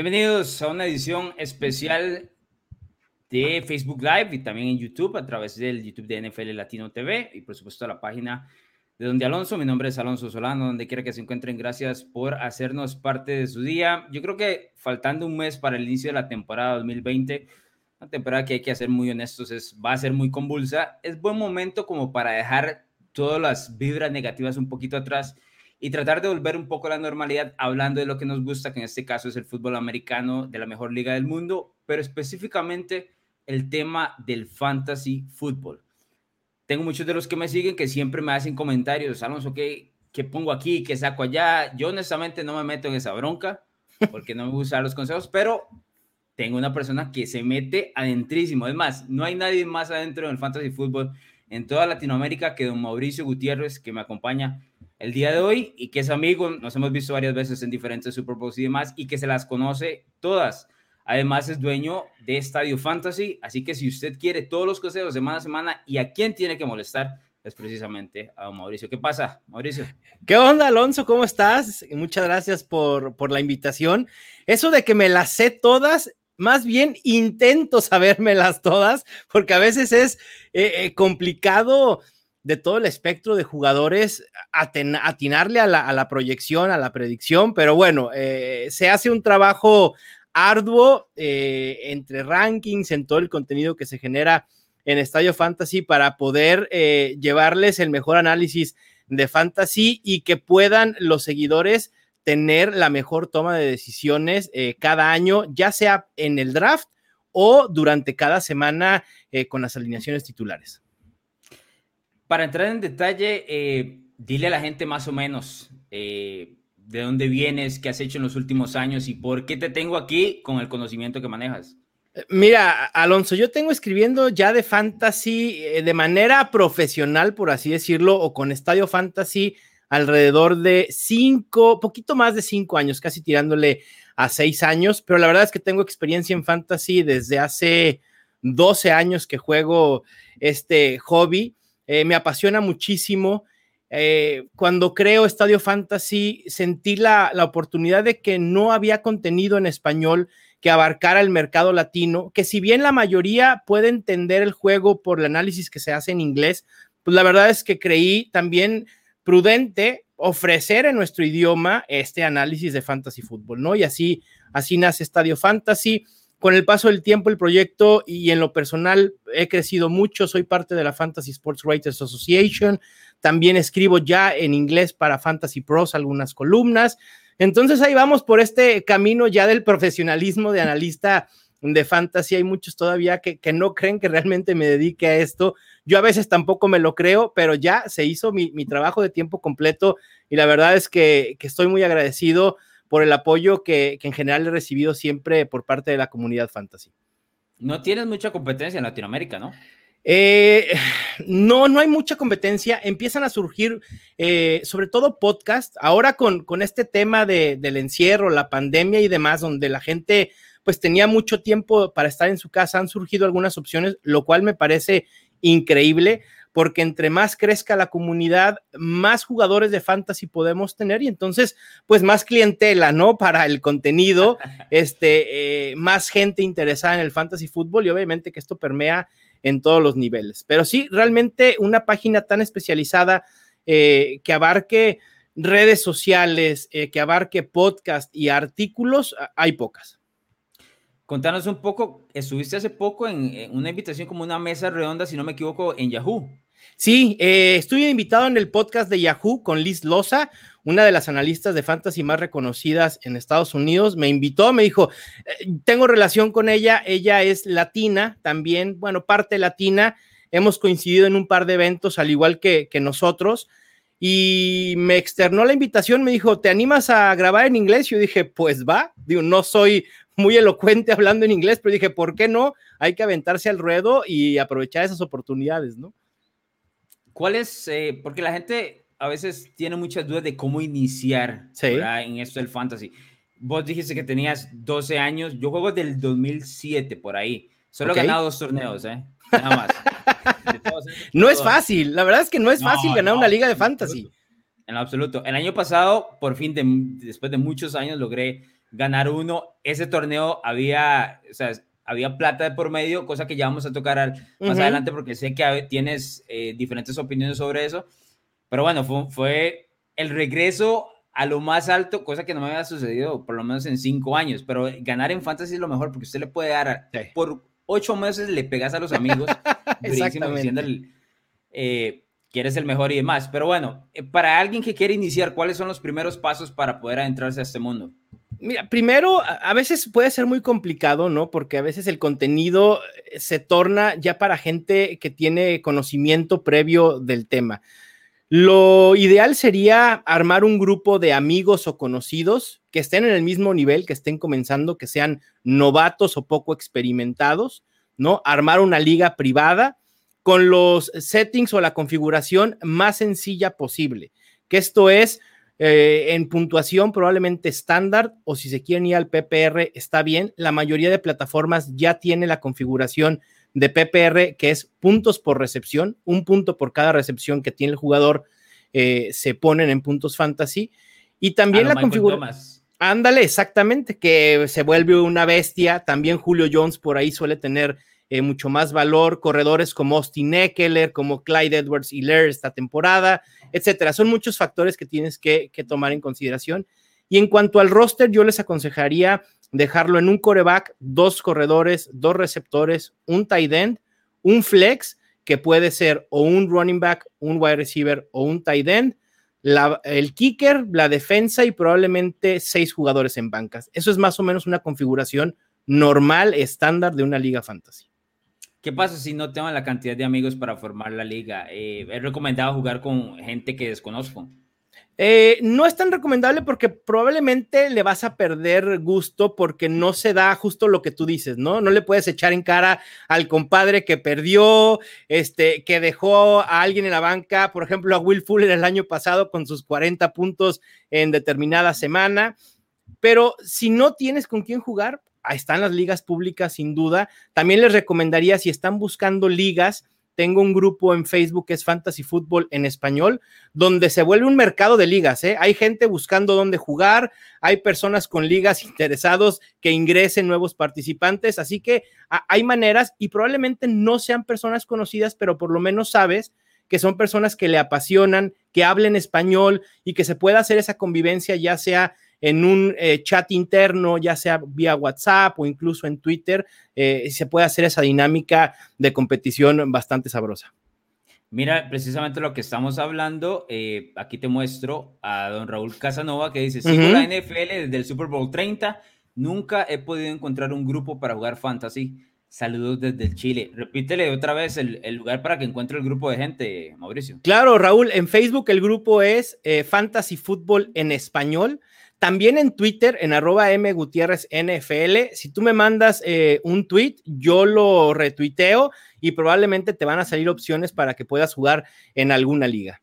Bienvenidos a una edición especial de Facebook Live y también en YouTube a través del YouTube de NFL Latino TV y por supuesto a la página de Donde Alonso. Mi nombre es Alonso Solano, donde quiera que se encuentren. Gracias por hacernos parte de su día. Yo creo que faltando un mes para el inicio de la temporada 2020, una temporada que hay que ser muy honestos, es, va a ser muy convulsa. Es buen momento como para dejar todas las vibras negativas un poquito atrás y tratar de volver un poco a la normalidad hablando de lo que nos gusta, que en este caso es el fútbol americano de la mejor liga del mundo, pero específicamente el tema del fantasy fútbol tengo muchos de los que me siguen que siempre me hacen comentarios, Alonso, ¿qué, qué pongo aquí? ¿Qué saco allá? Yo honestamente no me meto en esa bronca porque no me gustan los consejos, pero tengo una persona que se mete adentrísimo. Es más, no hay nadie más adentro del fantasy fútbol en toda Latinoamérica que don Mauricio Gutiérrez, que me acompaña el día de hoy y que es amigo, nos hemos visto varias veces en diferentes Super y demás, y que se las conoce todas. Además es dueño de Estadio Fantasy, así que si usted quiere todos los consejos semana a semana y a quién tiene que molestar, es precisamente a Mauricio. ¿Qué pasa, Mauricio? ¿Qué onda, Alonso? ¿Cómo estás? Muchas gracias por, por la invitación. Eso de que me las sé todas, más bien intento sabérmelas todas, porque a veces es eh, eh, complicado de todo el espectro de jugadores atinarle a la, proyección, a la predicción, pero bueno, eh, se hace un trabajo arduo eh, entre rankings, en todo el contenido que se genera en Estadio Fantasy para poder eh, llevarles el mejor análisis de fantasy y que puedan los seguidores tener la mejor toma de decisiones eh, cada año, ya sea en el draft o durante cada semana con las alineaciones titulares. Para entrar en detalle, dile a la gente más o menos de dónde vienes, qué has hecho en los últimos años y por qué te tengo aquí con el conocimiento que manejas. Eh, mira, Alonso, yo tengo escribiendo ya de fantasy eh, de manera profesional, por así decirlo, o con Estadio Fantasy alrededor de cinco, poquito más de cinco años, casi tirándole a seis años, pero la verdad es que tengo experiencia en fantasy desde hace 12 años que juego este hobby. Eh, me apasiona muchísimo. Eh, cuando creo Estadio Fantasy, sentí la, oportunidad de que no había contenido en español que abarcara el mercado latino, que si bien la mayoría puede entender el juego por el análisis que se hace en inglés, pues la verdad es que creí también prudente ofrecer en nuestro idioma este análisis de fantasy fútbol, ¿no? Y así, así nace Estadio Fantasy. Con el paso del tiempo, el proyecto y en lo personal he crecido mucho. Soy parte de la Fantasy Sports Writers Association. También escribo ya en inglés para Fantasy Pros algunas columnas. Entonces ahí vamos por este camino ya del profesionalismo de analista de fantasy. Hay muchos todavía que, no creen que realmente me dedique a esto. Yo a veces tampoco me lo creo, pero ya se hizo mi, trabajo de tiempo completo y la verdad es que, que estoy muy agradecido por el apoyo que, en general he recibido siempre por parte de la comunidad fantasy. No tienes mucha competencia en Latinoamérica, ¿no? Eh, no, no hay mucha competencia. Empiezan a surgir, eh, sobre todo podcast. Ahora con, con este tema del encierro, la pandemia y demás, donde la gente pues tenía mucho tiempo para estar en su casa, han surgido algunas opciones, lo cual me parece increíble porque entre más crezca la comunidad, más jugadores de fantasy podemos tener y entonces, pues más clientela, ¿no? Para el contenido, este, eh, más gente interesada en el fantasy fútbol y obviamente que esto permea en todos los niveles. Pero sí, realmente una página tan especializada eh, que abarque redes sociales, eh, que abarque podcast y artículos, hay pocas. Contanos un poco, estuviste hace poco en, en, una invitación como una mesa redonda, si no me equivoco, en Yahoo. Sí, eh, estuve invitado en el podcast de Yahoo con Liz Loza, una de las analistas de fantasy más reconocidas en Estados Unidos. Me invitó, me dijo, eh, tengo relación con ella, ella es latina también, bueno, parte latina. Hemos coincidido en un par de eventos, al igual que, que nosotros y me externó la invitación, me dijo, ¿te animas a grabar en inglés? Yo dije, pues va, digo, no soy muy elocuente hablando en inglés, pero dije, ¿por qué no? Hay que aventarse al ruedo y aprovechar esas oportunidades, ¿no? ¿Cuál es? Eh, porque la gente a veces tiene muchas dudas de cómo iniciar en esto del fantasy. Vos dijiste que tenías 12 años, yo juego del 2007 por ahí. Solo he ganado dos torneos, ¿eh? Nada más. no es fácil, la verdad es que no es fácil ganar una liga de fantasy. En absoluto. El año pasado, por fin, después de muchos años, logré ganar uno. Ese torneo había, o sea, había plata de por medio, cosa que ya vamos a tocar más adelante porque sé que tienes eh, diferentes opiniones sobre eso. Pero bueno, fue, fue, el regreso a lo más alto, cosa que no me había sucedido por lo menos en cinco años. Pero ganar en fantasy es lo mejor porque usted le puede dar por ocho meses le pegas a los amigos, diciendo eh, que eres el mejor y demás. Pero bueno, eh, para alguien que quiere iniciar, ¿cuáles son los primeros pasos para poder adentrarse a este mundo? Mira, primero, a veces puede ser muy complicado, ¿no? Porque a veces el contenido eh, se torna ya para gente que tiene conocimiento previo del tema. Lo ideal sería armar un grupo de amigos o conocidos que estén en el mismo nivel, que estén comenzando, que sean novatos o poco experimentados, ¿no? Armar una liga privada con los settings o la configuración más sencilla posible, que esto es eh, en puntuación probablemente estándar o si se quieren ir al PPR está bien. La mayoría de plataformas ya tiene la configuración de PPR que es puntos por recepción, un punto por cada recepción que tiene el jugador eh, se ponen en puntos fantasy. Y también la configuración. Ándale, exactamente, que se vuelve una bestia. También Julio Jones por ahí suele tener eh, mucho más valor. Corredores como Austin Eckler, como Clyde Edwards y Lair esta temporada etcétera. Son muchos factores que tienes que, tomar en consideración. Y en cuanto al roster, yo les aconsejaría dejarlo en un coreback, dos corredores, dos receptores, un tight end, un flex, que puede ser o un running back, un wide receiver o un tight end, el kicker, la defensa y probablemente seis jugadores en bancas. Eso es más o menos una configuración normal, estándar de una liga fantasy. ¿Qué pasa si no tengo la cantidad de amigos para formar la liga? Eh, ¿Es recomendado jugar con gente que desconozco? Eh, no es tan recomendable porque probablemente le vas a perder gusto porque no se da justo lo que tú dices, ¿no? No le puedes echar en cara al compadre que perdió, este, que dejó a alguien en la banca, por ejemplo, a Will Fuller el año pasado con sus 40 puntos en determinada semana. Pero si no tienes con quién jugar, están las ligas públicas sin duda. También les recomendaría si están buscando ligas, tengo un grupo en Facebook que es Fantasy Football en español, donde se vuelve un mercado de ligas. ¿eh? Hay gente buscando dónde jugar, hay personas con ligas interesados que ingresen nuevos participantes, así que hay maneras y probablemente no sean personas conocidas, pero por lo menos sabes que son personas que le apasionan, que hablen español y que se pueda hacer esa convivencia, ya sea en un eh, chat interno, ya sea vía WhatsApp o incluso en Twitter, eh, se puede hacer esa dinámica de competición bastante sabrosa. Mira, precisamente lo que estamos hablando, eh, aquí te muestro a don Raúl Casanova que dice, sigo la NFL desde el Super Bowl 30, nunca he podido encontrar un grupo para jugar fantasy. Saludos desde el Chile. Repítele otra vez el, lugar para que encuentre el grupo de gente, Mauricio. Claro, Raúl, en Facebook el grupo es Fantasy Fútbol en español. También en Twitter, en arroba M Gutiérrez NFL, si tú me mandas eh, un tweet, yo lo retuiteo y probablemente te van a salir opciones para que puedas jugar en alguna liga.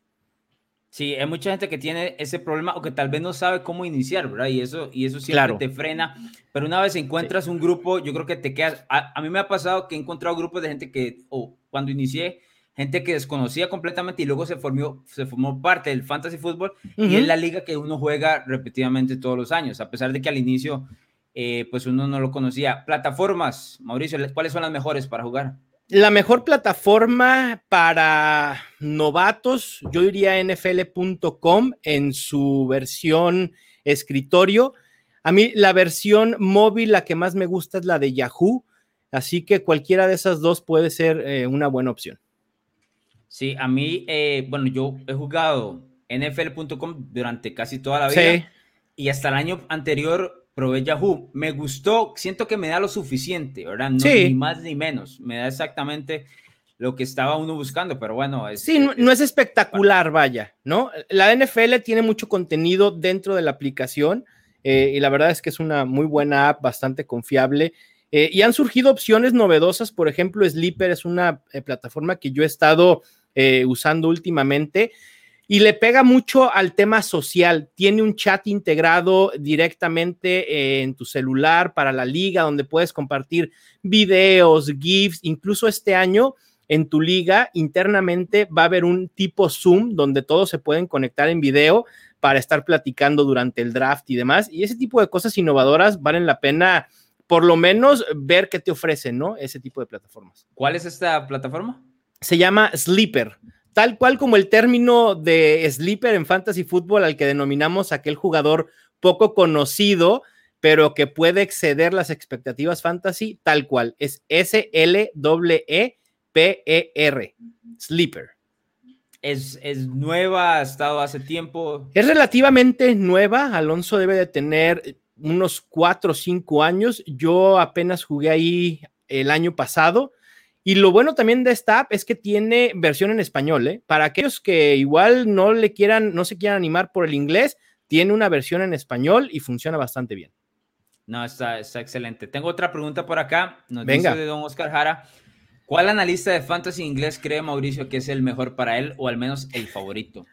Sí, hay mucha gente que tiene ese problema o que tal vez no sabe cómo iniciar, ¿verdad? Y eso, y eso siempre te frena. Pero una vez encuentras un grupo, yo creo que te quedas. A, mí me ha pasado que he encontrado grupos de gente que, o cuando inicié, gente que desconocía completamente y luego se formó, se formó parte del fantasy fútbol y es la liga que uno juega repetidamente todos los años, a pesar de que al inicio eh, pues uno no lo conocía. Plataformas, Mauricio, ¿cuáles son las mejores para jugar? La mejor plataforma para novatos, yo diría nfl.com en su versión escritorio. A mí la versión móvil, la que más me gusta es la de Yahoo, así que cualquiera de esas dos puede ser eh, una buena opción. Sí, a mí, eh, bueno, yo he jugado NFL.com durante casi toda la vida y hasta el año anterior probé Yahoo. Me gustó, siento que me da lo suficiente, ¿verdad? No, Ni más ni menos, me da exactamente lo que estaba uno buscando, pero bueno. Es, sí, no, es, espectacular, vaya, ¿no? La NFL tiene mucho contenido dentro de la aplicación eh, y la verdad es que es una muy buena app, bastante confiable. Eh, y han surgido opciones novedosas, por ejemplo, Sleeper es una plataforma que yo he estado eh, usando últimamente y le pega mucho al tema social. Tiene un chat integrado directamente en tu celular para la liga, donde puedes compartir videos, GIFs, incluso este año. En tu liga internamente va a haber un tipo Zoom donde todos se pueden conectar en video para estar platicando durante el draft y demás. Y ese tipo de cosas innovadoras valen la pena por lo menos ver qué te ofrecen, ¿no? Ese tipo de plataformas. ¿Cuál es esta plataforma? Se llama Sleeper. Tal cual como el término de sleeper en fantasy fútbol al que denominamos aquel jugador poco conocido, pero que puede exceder las expectativas fantasy, tal cual. Es S-L-E-P-E-R. Sleeper. Es, es, nueva, ha estado hace tiempo. Es relativamente nueva. Alonso debe de tener unos cuatro o cinco años. Yo apenas jugué ahí el año pasado. Y lo bueno también de esta app es que tiene versión en español, ¿eh? Para aquellos que igual no le quieran, no se quieran animar por el inglés, tiene una versión en español y funciona bastante bien. No, está, está excelente. Tengo otra pregunta por acá. Nos Venga. dice de don Oscar Jara. ¿Cuál analista de fantasy inglés cree Mauricio que es el mejor para él o al menos el favorito?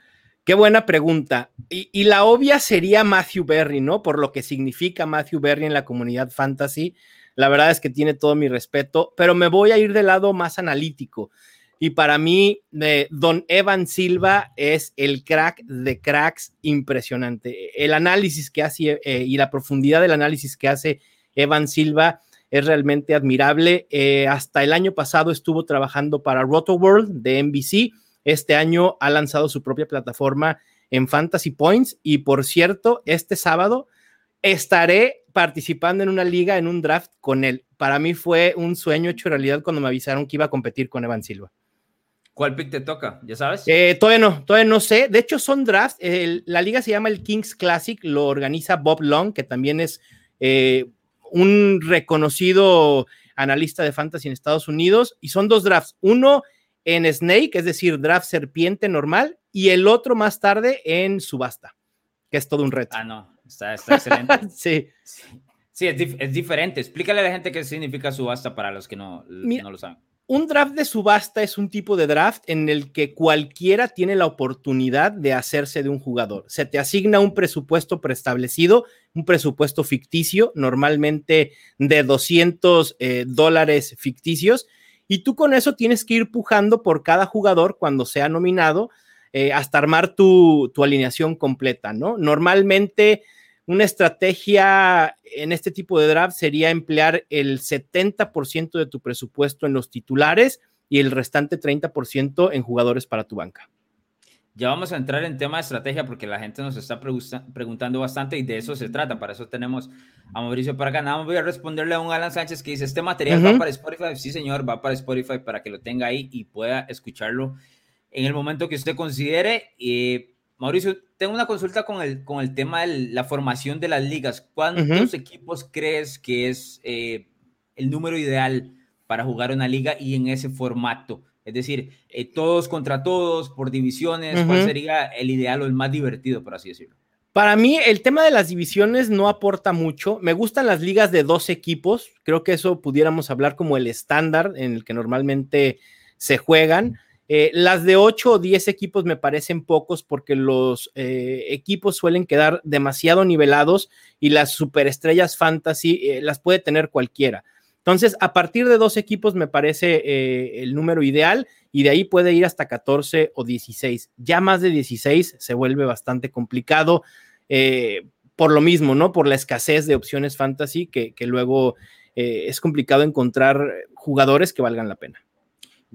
Qué buena pregunta. Y, la obvia sería Matthew Berry, ¿no? Por lo que significa Matthew Berry en la comunidad fantasy. La verdad es que tiene todo mi respeto, pero me voy a ir del lado más analítico. Y para mí, Don Evan Silva es el crack de cracks impresionante. El análisis que hace eh, y la profundidad del análisis que hace Evan Silva es realmente admirable. Eh, hasta el año pasado estuvo trabajando para Roto World de NBC este año ha lanzado su propia plataforma en Fantasy Points y por cierto, este sábado estaré participando en una liga, en un draft con él. Para mí fue un sueño hecho realidad cuando me avisaron que iba a competir con Evan Silva. ¿Cuál pick te toca? ¿Ya sabes? Eh, todavía no, todavía no sé. De hecho, son drafts. la liga se llama el Kings Classic, lo organiza Bob Long, que también es eh, un reconocido analista de fantasy en Estados Unidos. Y son dos drafts. Uno en Snake, es decir, draft serpiente normal, y el otro más tarde en subasta, que es todo un reto. Ah, no, está, excelente. sí. Sí, es, diferente. Explícale a la gente qué significa subasta para los que no, no lo saben. Un draft de subasta es un tipo de draft en el que cualquiera tiene la oportunidad de hacerse de un jugador. Se te asigna un presupuesto preestablecido, un presupuesto ficticio, normalmente de 200 eh, dólares ficticios, y tú con eso tienes que ir pujando por cada jugador cuando sea nominado eh, hasta armar tu, alineación completa, ¿no? Normalmente una estrategia en este tipo de draft sería emplear el 70% de tu presupuesto en los titulares y el restante 30% en jugadores para tu banca. Ya vamos a entrar en tema de estrategia porque la gente nos está preguntando bastante y de eso se trata. Para eso tenemos a Mauricio para. Nada más voy a responderle a un Alan Sánchez que dice, ¿este material va para Spotify? Sí, señor, va para Spotify para que lo tenga ahí y pueda escucharlo en el momento que usted considere. y Mauricio, tengo una consulta con el, con el tema de la formación de las ligas. ¿Cuántos equipos crees que es eh, el número ideal para jugar una liga y en ese formato? Es decir, eh, todos contra todos, por divisiones, ¿cuál sería el ideal o el más divertido, por así decirlo? Para mí, el tema de las divisiones no aporta mucho. Me gustan las ligas de dos equipos. Creo que eso pudiéramos hablar como el estándar en el que normalmente se juegan. Eh, las de ocho o diez equipos me parecen pocos porque los eh, equipos suelen quedar demasiado nivelados y las superestrellas fantasy las puede tener cualquiera. Entonces, a partir de dos equipos me parece eh, el número ideal y de ahí puede ir hasta 14 o 16. Ya más de 16 se vuelve bastante complicado eh, por lo mismo, ¿no? Por la escasez de opciones fantasy que, luego eh, es complicado encontrar jugadores que valgan la pena.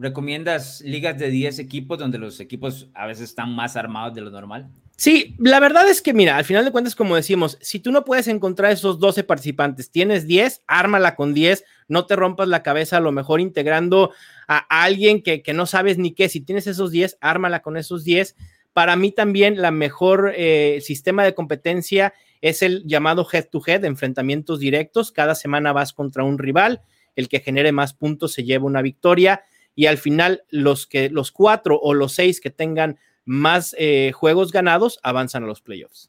¿Recomiendas ligas de 10 equipos donde los equipos a veces están más armados de lo normal? Sí, la verdad es que, mira, al final de cuentas, como decimos, si tú no puedes encontrar esos 12 participantes, tienes 10, ármala con 10, no te rompas la cabeza, a lo mejor integrando a alguien que, no sabes ni qué, si tienes esos 10, ármala con esos 10. Para mí también la mejor eh, sistema de competencia es el llamado head-to-head, enfrentamientos directos. Cada semana vas contra un rival, el que genere más puntos se lleva una victoria y al final los que los cuatro o los seis que tengan más eh, juegos ganados avanzan a los playoffs.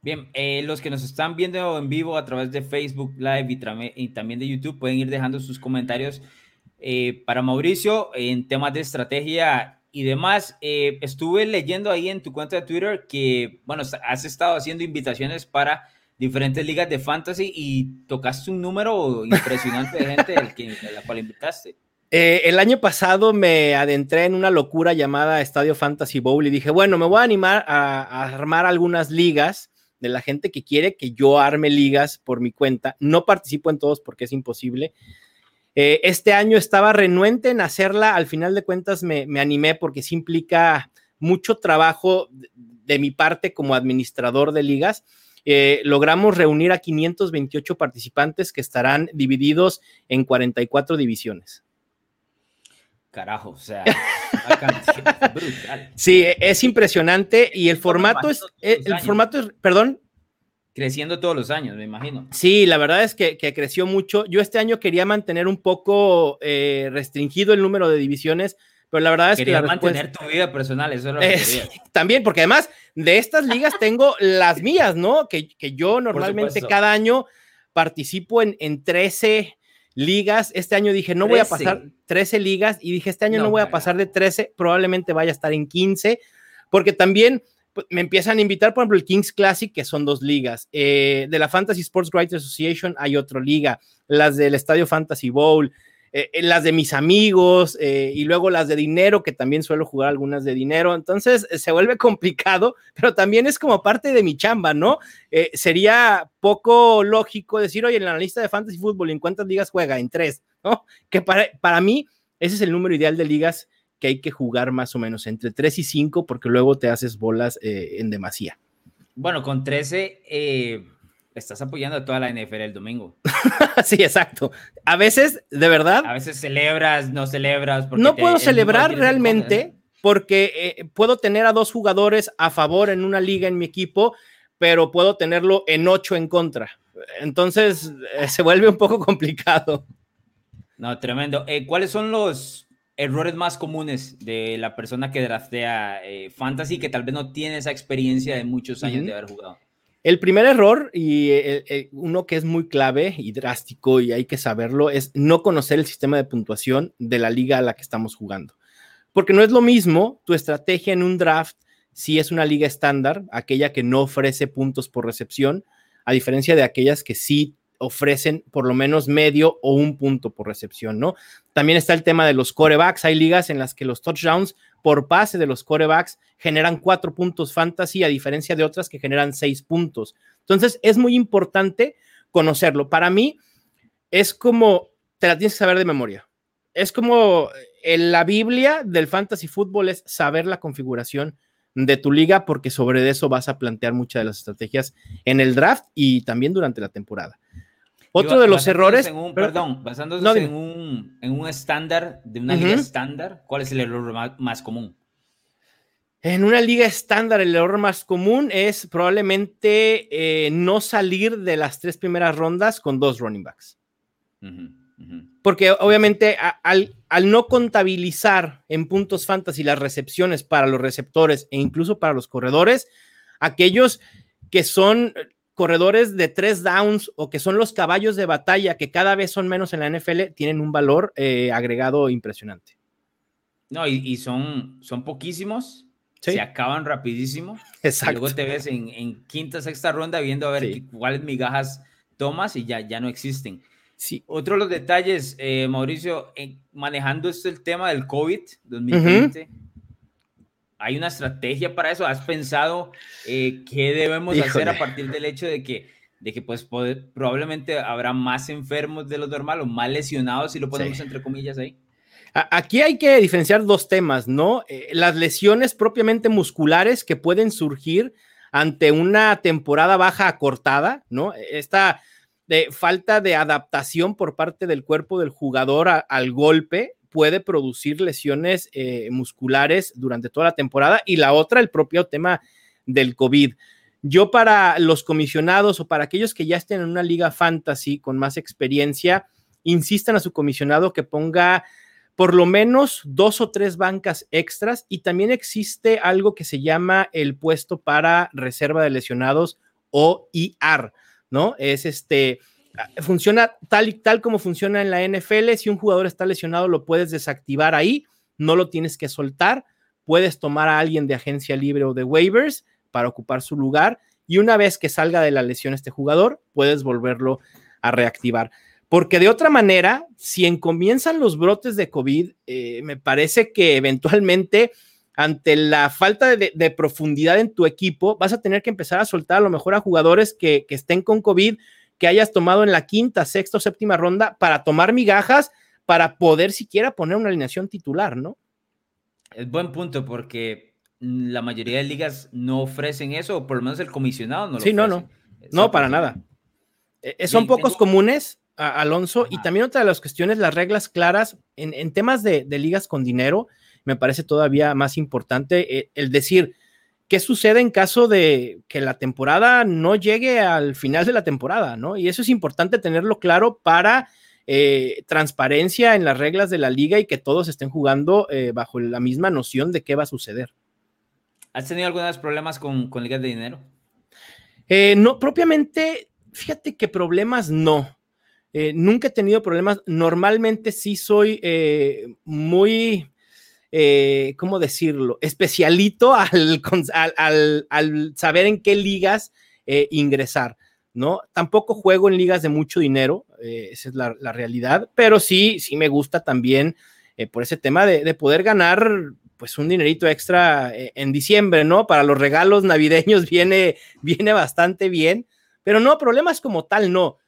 Bien, eh, los que nos están viendo en vivo a través de Facebook Live y, también de YouTube pueden ir dejando sus comentarios eh, para Mauricio en temas de estrategia y demás. estuve leyendo ahí en tu cuenta de Twitter que, bueno, has estado haciendo invitaciones para diferentes ligas de fantasy y tocaste un número impresionante de gente a la cual invitaste. Eh, el año pasado me adentré en una locura llamada Estadio Fantasy Bowl y dije, bueno, me voy a animar a, armar algunas ligas de la gente que quiere que yo arme ligas por mi cuenta. No participo en todos porque es imposible. Eh, este año estaba renuente en hacerla, al final de cuentas me, me animé porque sí implica mucho trabajo de mi parte como administrador de ligas. Eh, logramos reunir a 528 participantes que estarán divididos en 44 divisiones. Carajo, o sea, brutal. Sí, e, es impresionante y el formato es, eh, el formato es, perdón. Creciendo todos los años, me imagino. Sí, la verdad es que, creció mucho. Yo este año quería mantener un poco eh, restringido el número de divisiones, pero la verdad es que. mantener tu vida personal, eso es lo que También, porque además de estas ligas tengo las mías, ¿no? Que, yo normalmente cada año participo en, en 13 ligas. Este año dije, no voy a pasar 13 ligas y dije, este año no, voy a pasar de 13, probablemente vaya a estar en 15, porque también pues, me empiezan a invitar, por ejemplo, el Kings Classic, que son dos ligas. Eh, de la Fantasy Sports Writers Association hay otra liga, las del Estadio Fantasy Bowl, eh, eh, las de mis amigos eh, y luego las de dinero, que también suelo jugar algunas de dinero. Entonces se vuelve complicado, pero también es como parte de mi chamba, ¿no? sería poco lógico decir, oye, en la lista de fantasy fútbol, ¿en cuántas ligas juega? En tres, ¿no? Que para, para mí ese es el número ideal de ligas que hay que jugar más o menos entre tres y cinco, porque luego te haces bolas en demasía. Bueno, con 13, eh, estás apoyando a toda la NFL el domingo. sí, exacto. A veces, de verdad. A veces celebras, no celebras. No puedo celebrar realmente porque eh, puedo tener a dos jugadores a favor en una liga en mi equipo, pero puedo tenerlo en ocho en contra. Entonces eh, se vuelve un poco complicado. No, tremendo. Eh, ¿Cuáles son los errores más comunes de la persona que draftea fantasy que tal vez no tiene esa experiencia de muchos años de haber jugado? El primer error, y eh, eh, uno que es muy clave y drástico y hay que saberlo, es no conocer el sistema de puntuación de la liga a la que estamos jugando. Porque no es lo mismo tu estrategia en un draft si es una liga estándar, aquella que no ofrece puntos por recepción, a diferencia de aquellas que sí ofrecen por lo menos medio o un punto por recepción, ¿no? También está el tema de los corebacks. Hay ligas en las que los touchdowns por pase de los corebacks generan cuatro puntos fantasy, a diferencia de otras que generan seis puntos. Entonces, es muy importante conocerlo. Para mí, es como, te la tienes que saber de memoria. Es como eh, la Biblia del fantasy fútbol es saber la configuración de tu liga, porque sobre eso vas a plantear muchas de las estrategias en el draft y también durante la temporada. Otro de los errores. perdón, basándose en, un, en un estándar, de una liga estándar, ¿cuál es el error más, común? En una liga estándar, el error más común es probablemente eh, no salir de las tres primeras rondas con dos running backs. Porque obviamente al, al, no contabilizar en puntos fantasy las recepciones para los receptores e incluso para los corredores, aquellos que son corredores de tres downs o que son los caballos de batalla que cada vez son menos en la NFL tienen un valor eh, agregado impresionante. No, y, son, son poquísimos, se acaban rapidísimo. Exacto. luego te ves en, quinta, sexta ronda viendo a ver cuáles migajas tomas y ya, ya no existen. Sí. Otro de los detalles, eh, Mauricio, manejando esto el tema del COVID 2020. ¿Hay una estrategia para eso? ¿Has pensado eh, qué debemos hacer a partir del hecho de que, de que pues, probablemente habrá más enfermos de lo normal o más lesionados, si lo ponemos entre comillas ahí? Aquí hay que diferenciar dos temas, ¿no? Eh, las lesiones propiamente musculares que pueden surgir ante una temporada baja acortada, ¿no? Esta de falta de adaptación por parte del cuerpo del jugador al golpe puede producir lesiones eh, musculares durante toda la temporada y la otra, el propio tema del COVID. Yo para los comisionados o para aquellos que ya estén en una liga fantasy con más experiencia, insistan a su comisionado que ponga por lo menos dos o tres bancas extras y también existe algo que se llama el puesto para reserva de lesionados o IR, ¿no? Es este, funciona tal y tal como funciona en la NFL. Si un jugador está lesionado, lo puedes desactivar ahí, no lo tienes que soltar. Puedes tomar a alguien de agencia libre o de waivers para ocupar su lugar y una vez que salga de la lesión este jugador, puedes volverlo a reactivar. porque de otra manera, si comienzan los brotes de COVID, eh, me parece que eventualmente ante la falta de, profundidad en tu equipo, vas a tener que empezar a soltar a lo mejor a jugadores que, estén con COVID, que hayas tomado en la quinta, sexta o séptima ronda para tomar migajas, para poder siquiera poner una alineación titular, ¿no? Es buen punto porque la mayoría de ligas no ofrecen eso, o por lo menos el comisionado no lo Sí, no, no. No, para nada. Eh, son pocos comunes, Alonso. Y también otra de las cuestiones, las reglas claras en, temas de, ligas con dinero, me parece todavía más importante eh, el decir qué sucede en caso de que la temporada no llegue al final de la temporada, ¿no? Y eso es importante tenerlo claro para eh, transparencia en las reglas de la liga y que todos estén jugando eh, bajo la misma noción de qué va a suceder. ¿Has tenido algunos problemas con, con ligas de dinero? no, propiamente, fíjate que problemas no. Eh, nunca he tenido problemas. Normalmente sí soy eh, muy, eh, ¿cómo decirlo? Especialito al, al, saber en qué ligas ingresar, ¿no? Tampoco juego en ligas de mucho dinero, esa es la, realidad, pero sí, sí me gusta también por ese tema de, poder ganar pues un dinerito extra en diciembre, ¿no? Para los regalos navideños viene, viene bastante bien, pero no, problemas como tal, no.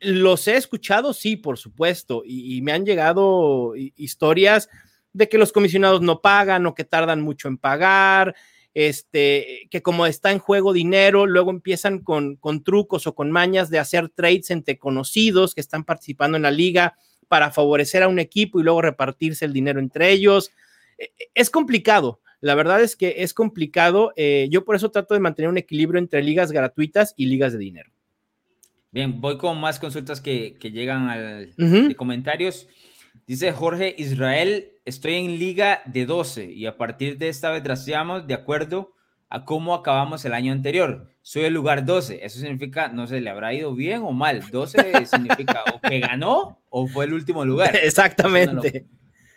Los he escuchado, sí, por supuesto, y, me han llegado historias de que los comisionados no pagan o que tardan mucho en pagar, este, que como está en juego dinero, luego empiezan con, con trucos o con mañas de hacer trades entre conocidos que están participando en la liga para favorecer a un equipo y luego repartirse el dinero entre ellos. E, e, es complicado, la verdad es que es complicado. Eh, yo por eso trato de mantener un equilibrio entre ligas gratuitas y ligas de dinero. Bien, voy con más consultas que, llegan al, de comentarios. Dice Jorge Israel, estoy en liga de 12 y a partir de esta vez drafteamos de acuerdo a cómo acabamos el año anterior. Soy el lugar 12. Eso significa, no sé, le habrá ido bien o mal. 12 significa o que ganó o fue el último lugar. Exactamente.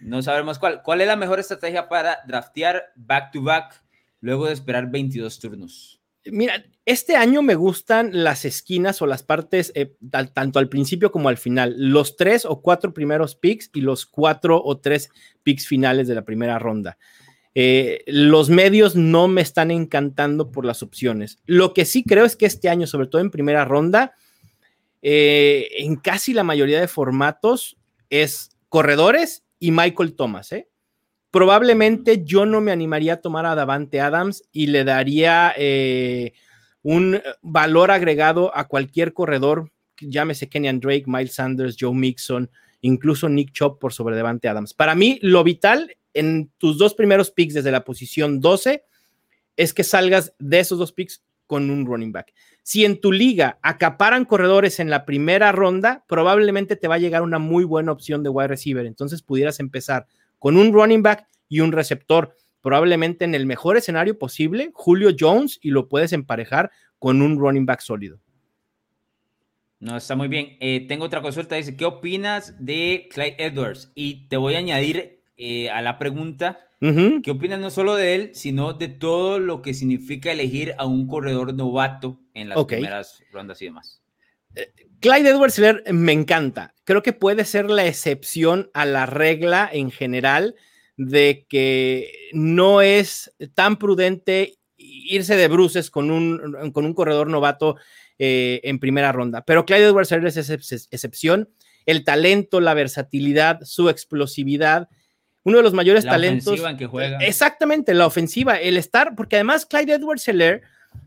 No, no, sabemos cuál. ¿Cuál es la mejor estrategia para draftear back to back luego de esperar 22 turnos? Mira, este año me gustan las esquinas o las partes, eh, tanto al principio como al final, los tres o cuatro primeros picks y los cuatro o tres picks finales de la primera ronda. Eh, los medios no me están encantando por las opciones. Lo que sí creo es que este año, sobre todo en primera ronda, eh, en casi la mayoría de formatos, es corredores y Michael Thomas, ¿eh? Probablemente yo no me animaría a tomar a Davante Adams y le daría eh, un valor agregado a cualquier corredor, llámese Kenyan Drake, Miles Sanders, Joe Mixon, incluso Nick Chop por sobre Davante Adams. Para mí, lo vital en tus dos primeros picks desde la posición 12 es que salgas de esos dos picks con un running back. Si en tu liga acaparan corredores en la primera ronda, probablemente te va a llegar una muy buena opción de wide receiver. Entonces pudieras empezar con un running back y un receptor. Probablemente en el mejor escenario posible, Julio Jones, y lo puedes emparejar con un running back sólido. No, está muy bien. Eh, tengo otra consulta. Dice, ¿qué opinas de Clyde Edwards? Y te voy a añadir eh, a la pregunta, ¿qué opinas no solo de él, sino de todo lo que significa elegir a un corredor novato en las primeras rondas y demás? Clyde Edwards me encanta. Creo que puede ser la excepción a la regla en general de que no es tan prudente irse de bruces con un, con un corredor novato eh, en primera ronda. Pero Clyde Edwards es excepción. El talento, la versatilidad, su explosividad, uno de los mayores talentos. En que juega. Exactamente, la ofensiva, el estar, porque además Clyde Edwards Heller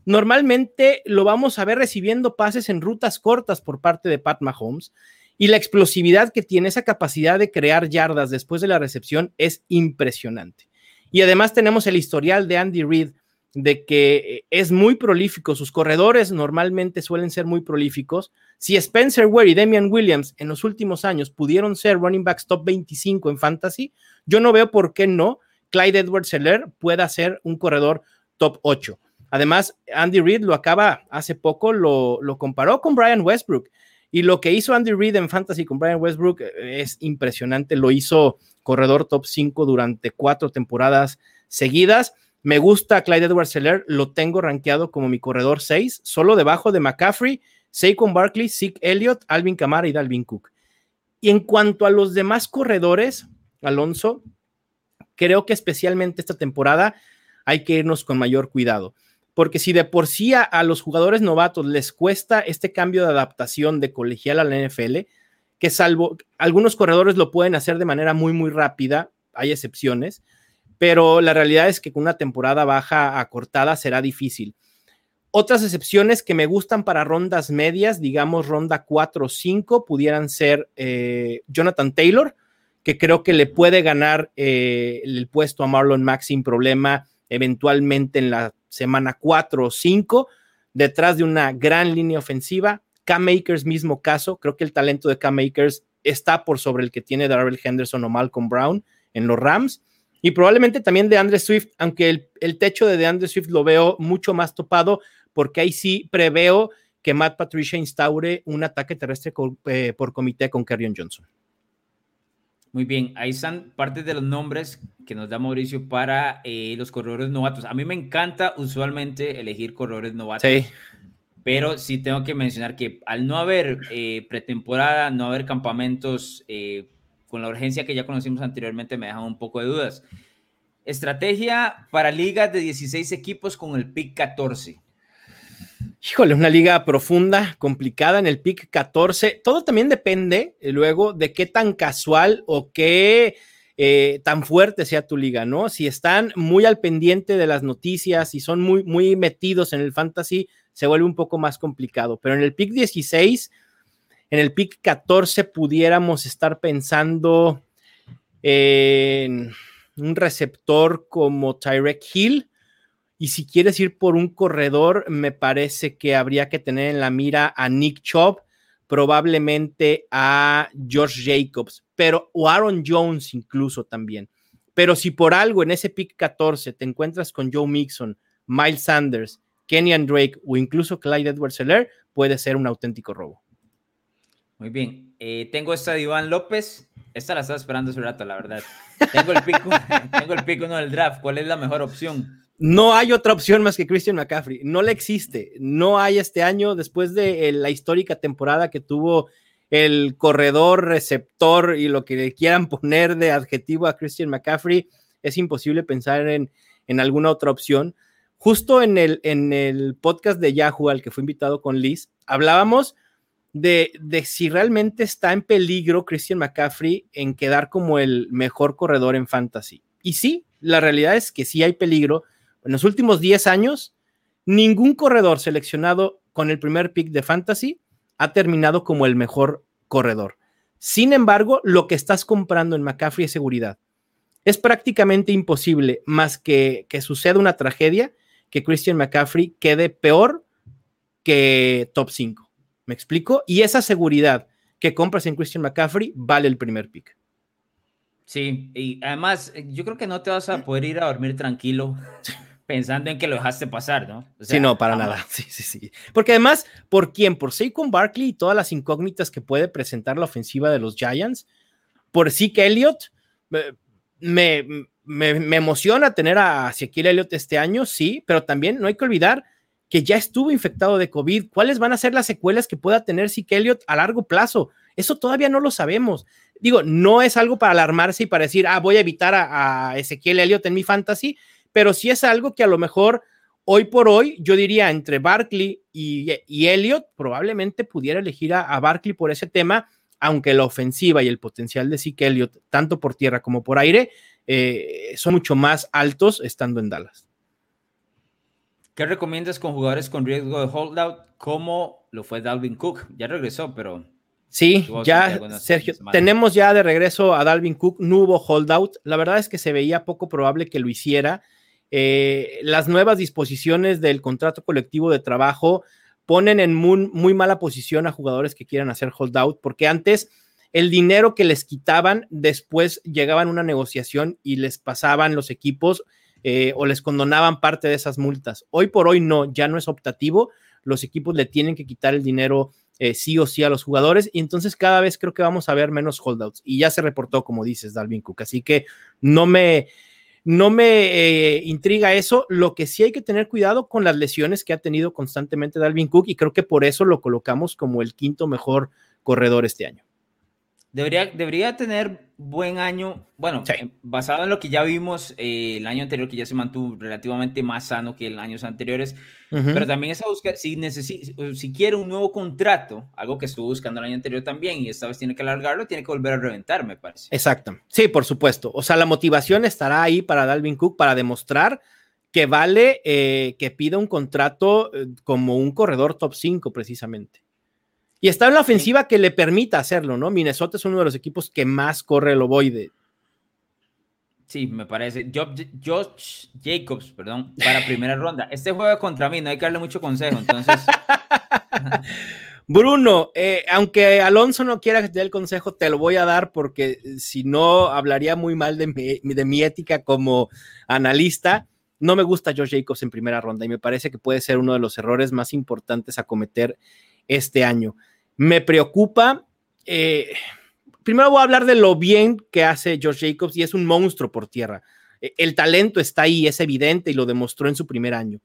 normalmente lo vamos a ver recibiendo pases en rutas cortas por parte de Pat Mahomes y la explosividad que tiene, esa capacidad de crear yardas después de la recepción es impresionante. Y además tenemos el historial de Andy Reid de que eh, es muy prolífico, sus corredores normalmente suelen ser muy prolíficos. Si Spencer Ware y Damian Williams en los últimos años pudieron ser running backs top 25 en fantasy, yo no veo por qué no Clyde Edwards Seller pueda ser un corredor top 8. Además, Andy Reid lo acaba hace poco, lo, comparó con Brian Westbrook. Y lo que hizo Andy Reid en Fantasy con Brian Westbrook eh, es impresionante. Lo hizo corredor top 5 durante cuatro temporadas seguidas. Me gusta Clyde Edwards Seller, lo tengo rankeado como mi corredor 6, solo debajo de McCaffrey, Saquon Barkley, Zeke Elliott, Alvin Kamara y Dalvin Cook. Y en cuanto a los demás corredores, Alonso, creo que especialmente esta temporada hay que irnos con mayor cuidado. Porque si de por sí a, los jugadores novatos les cuesta este cambio de adaptación de colegial a la NFL, que salvo algunos corredores lo pueden hacer de manera muy, muy rápida, hay excepciones, pero la realidad es que con una temporada baja acortada será difícil. Otras excepciones que me gustan para rondas medias, digamos ronda 4 o 5, pudieran ser eh, Jonathan Taylor, que creo que le puede ganar eh, el puesto a Marlon Mack sin problema eventualmente en la semana 4 o 5, detrás de una gran línea ofensiva. Cam Makers, mismo caso, creo que el talento de Cam Makers está por sobre el que tiene Darrell Henderson o Malcolm Brown en los Rams. Y probablemente también de Andre Swift, aunque el, techo de DeAndre Swift lo veo mucho más topado, porque ahí sí preveo que Matt Patricia instaure un ataque terrestre eh, por comité con Kerryon Johnson. Muy bien, ahí están partes de los nombres que nos da Mauricio para eh, los corredores novatos. A mí me encanta usualmente elegir corredores novatos. Sí. Pero sí tengo que mencionar que al no haber eh, pretemporada, no haber campamentos con la urgencia que ya conocimos anteriormente, me dejan un poco de dudas. Estrategia para ligas de 16 equipos con el pick 14. Híjole, una liga profunda, complicada en el pick 14. Todo también depende eh, luego de qué tan casual o qué eh, tan fuerte sea tu liga, ¿no? Si están muy al pendiente de las noticias, y son muy, muy metidos en el fantasy, se vuelve un poco más complicado. Pero en el pick 16, en el pick 14 pudiéramos estar pensando en un receptor como Tyrek Hill y si quieres ir por un corredor, me parece que habría que tener en la mira a Nick Chubb, probablemente a George Jacobs, pero o Aaron Jones incluso también. Pero si por algo en ese pick 14 te encuentras con Joe Mixon, Miles Sanders, Kenyan Drake o incluso Clyde Edwards Seller, puede ser un auténtico robo. Muy bien. Eh, tengo esta de Iván López. Esta la estaba esperando hace rato, la verdad. Tengo el pico, tengo el pico uno del draft. ¿Cuál es la mejor opción? No hay otra opción más que Christian McCaffrey. No le existe. No hay este año, después de eh, la histórica temporada que tuvo el corredor, receptor y lo que le quieran poner de adjetivo a Christian McCaffrey, es imposible pensar en, alguna otra opción. Justo en el, en el podcast de Yahoo al que fue invitado con Liz, hablábamos de, de si realmente está en peligro Christian McCaffrey en quedar como el mejor corredor en fantasy. Y sí, la realidad es que sí hay peligro en los últimos 10 años, ningún corredor seleccionado con el primer pick de fantasy ha terminado como el mejor corredor. Sin embargo, lo que estás comprando en McCaffrey es seguridad. Es prácticamente imposible, más que que suceda una tragedia, que Christian McCaffrey quede peor que top 5. ¿Me explico? Y esa seguridad que compras en Christian McCaffrey vale el primer pick. Sí, y además yo creo que no te vas a poder ir a dormir tranquilo pensando en que lo dejaste pasar, ¿no? sí, no, para nada. Sí, sí, sí. Porque además, ¿por quién? Por Saquon Barkley y todas las incógnitas que puede presentar la ofensiva de los Giants. Por Zeke Elliott, me, me, emociona tener a Ezequiel Elliott este año, sí, pero también no hay que olvidar que ya estuvo infectado de COVID. ¿Cuáles van a ser las secuelas que pueda tener Zeke Elliott a largo plazo? Eso todavía no lo sabemos. Digo, no es algo para alarmarse y para decir, ah, voy a evitar a, a Ezequiel Elliott en mi fantasy, pero sí es algo que a lo mejor hoy por hoy, yo diría entre Barkley y, y Elliott, probablemente pudiera elegir a, Barkley por ese tema, aunque la ofensiva y el potencial de Zeke Elliott, tanto por tierra como por aire, eh, son mucho más altos estando en Dallas. ¿Qué recomiendas con jugadores con riesgo de holdout como lo fue Dalvin Cook? Ya regresó, pero Sí, ya, Sergio, tenemos ya de regreso a Dalvin Cook, no hubo holdout. La verdad es que se veía poco probable que lo hiciera. Eh, las nuevas disposiciones del contrato colectivo de trabajo ponen en muy, mala posición a jugadores que quieran hacer holdout, porque antes el dinero que les quitaban, después llegaban a una negociación y les pasaban los equipos eh, o les condonaban parte de esas multas. Hoy por hoy no, ya no es optativo, los equipos le tienen que quitar el dinero eh, sí o sí a los jugadores y entonces cada vez creo que vamos a ver menos holdouts y ya se reportó, como dices, Dalvin Cook, así que no me no me eh, intriga eso. Lo que sí hay que tener cuidado con las lesiones que ha tenido constantemente Dalvin Cook y creo que por eso lo colocamos como el quinto mejor corredor este año. Debería, debería tener buen año, bueno, eh, basado en lo que ya vimos eh, el año anterior, que ya se mantuvo relativamente más sano que en años anteriores, pero también esa búsqueda, si, si quiere un nuevo contrato, algo que estuvo buscando el año anterior también, y esta vez tiene que alargarlo, tiene que volver a reventar, me parece. Exacto, sí, por supuesto. O sea, la motivación estará ahí para Dalvin Cook para demostrar que vale eh, que pida un contrato como un corredor top 5 precisamente. Y está en la ofensiva que le permita hacerlo, ¿no? Minnesota es uno de los equipos que más corre el ovoide. Sí, me parece. Josh Jacobs, perdón, para primera ronda. Este juega contra mí, no hay que darle mucho consejo, entonces. Bruno, eh, aunque Alonso no quiera que te dé el consejo, te lo voy a dar porque si no hablaría muy mal de mi, de mi ética como analista. No me gusta Josh Jacobs en primera ronda y me parece que puede ser uno de los errores más importantes a cometer este año. Me preocupa. Eh, primero voy a hablar de lo bien que hace Josh Jacobs y es un monstruo por tierra. E, el talento está ahí, es evidente y lo demostró en su primer año.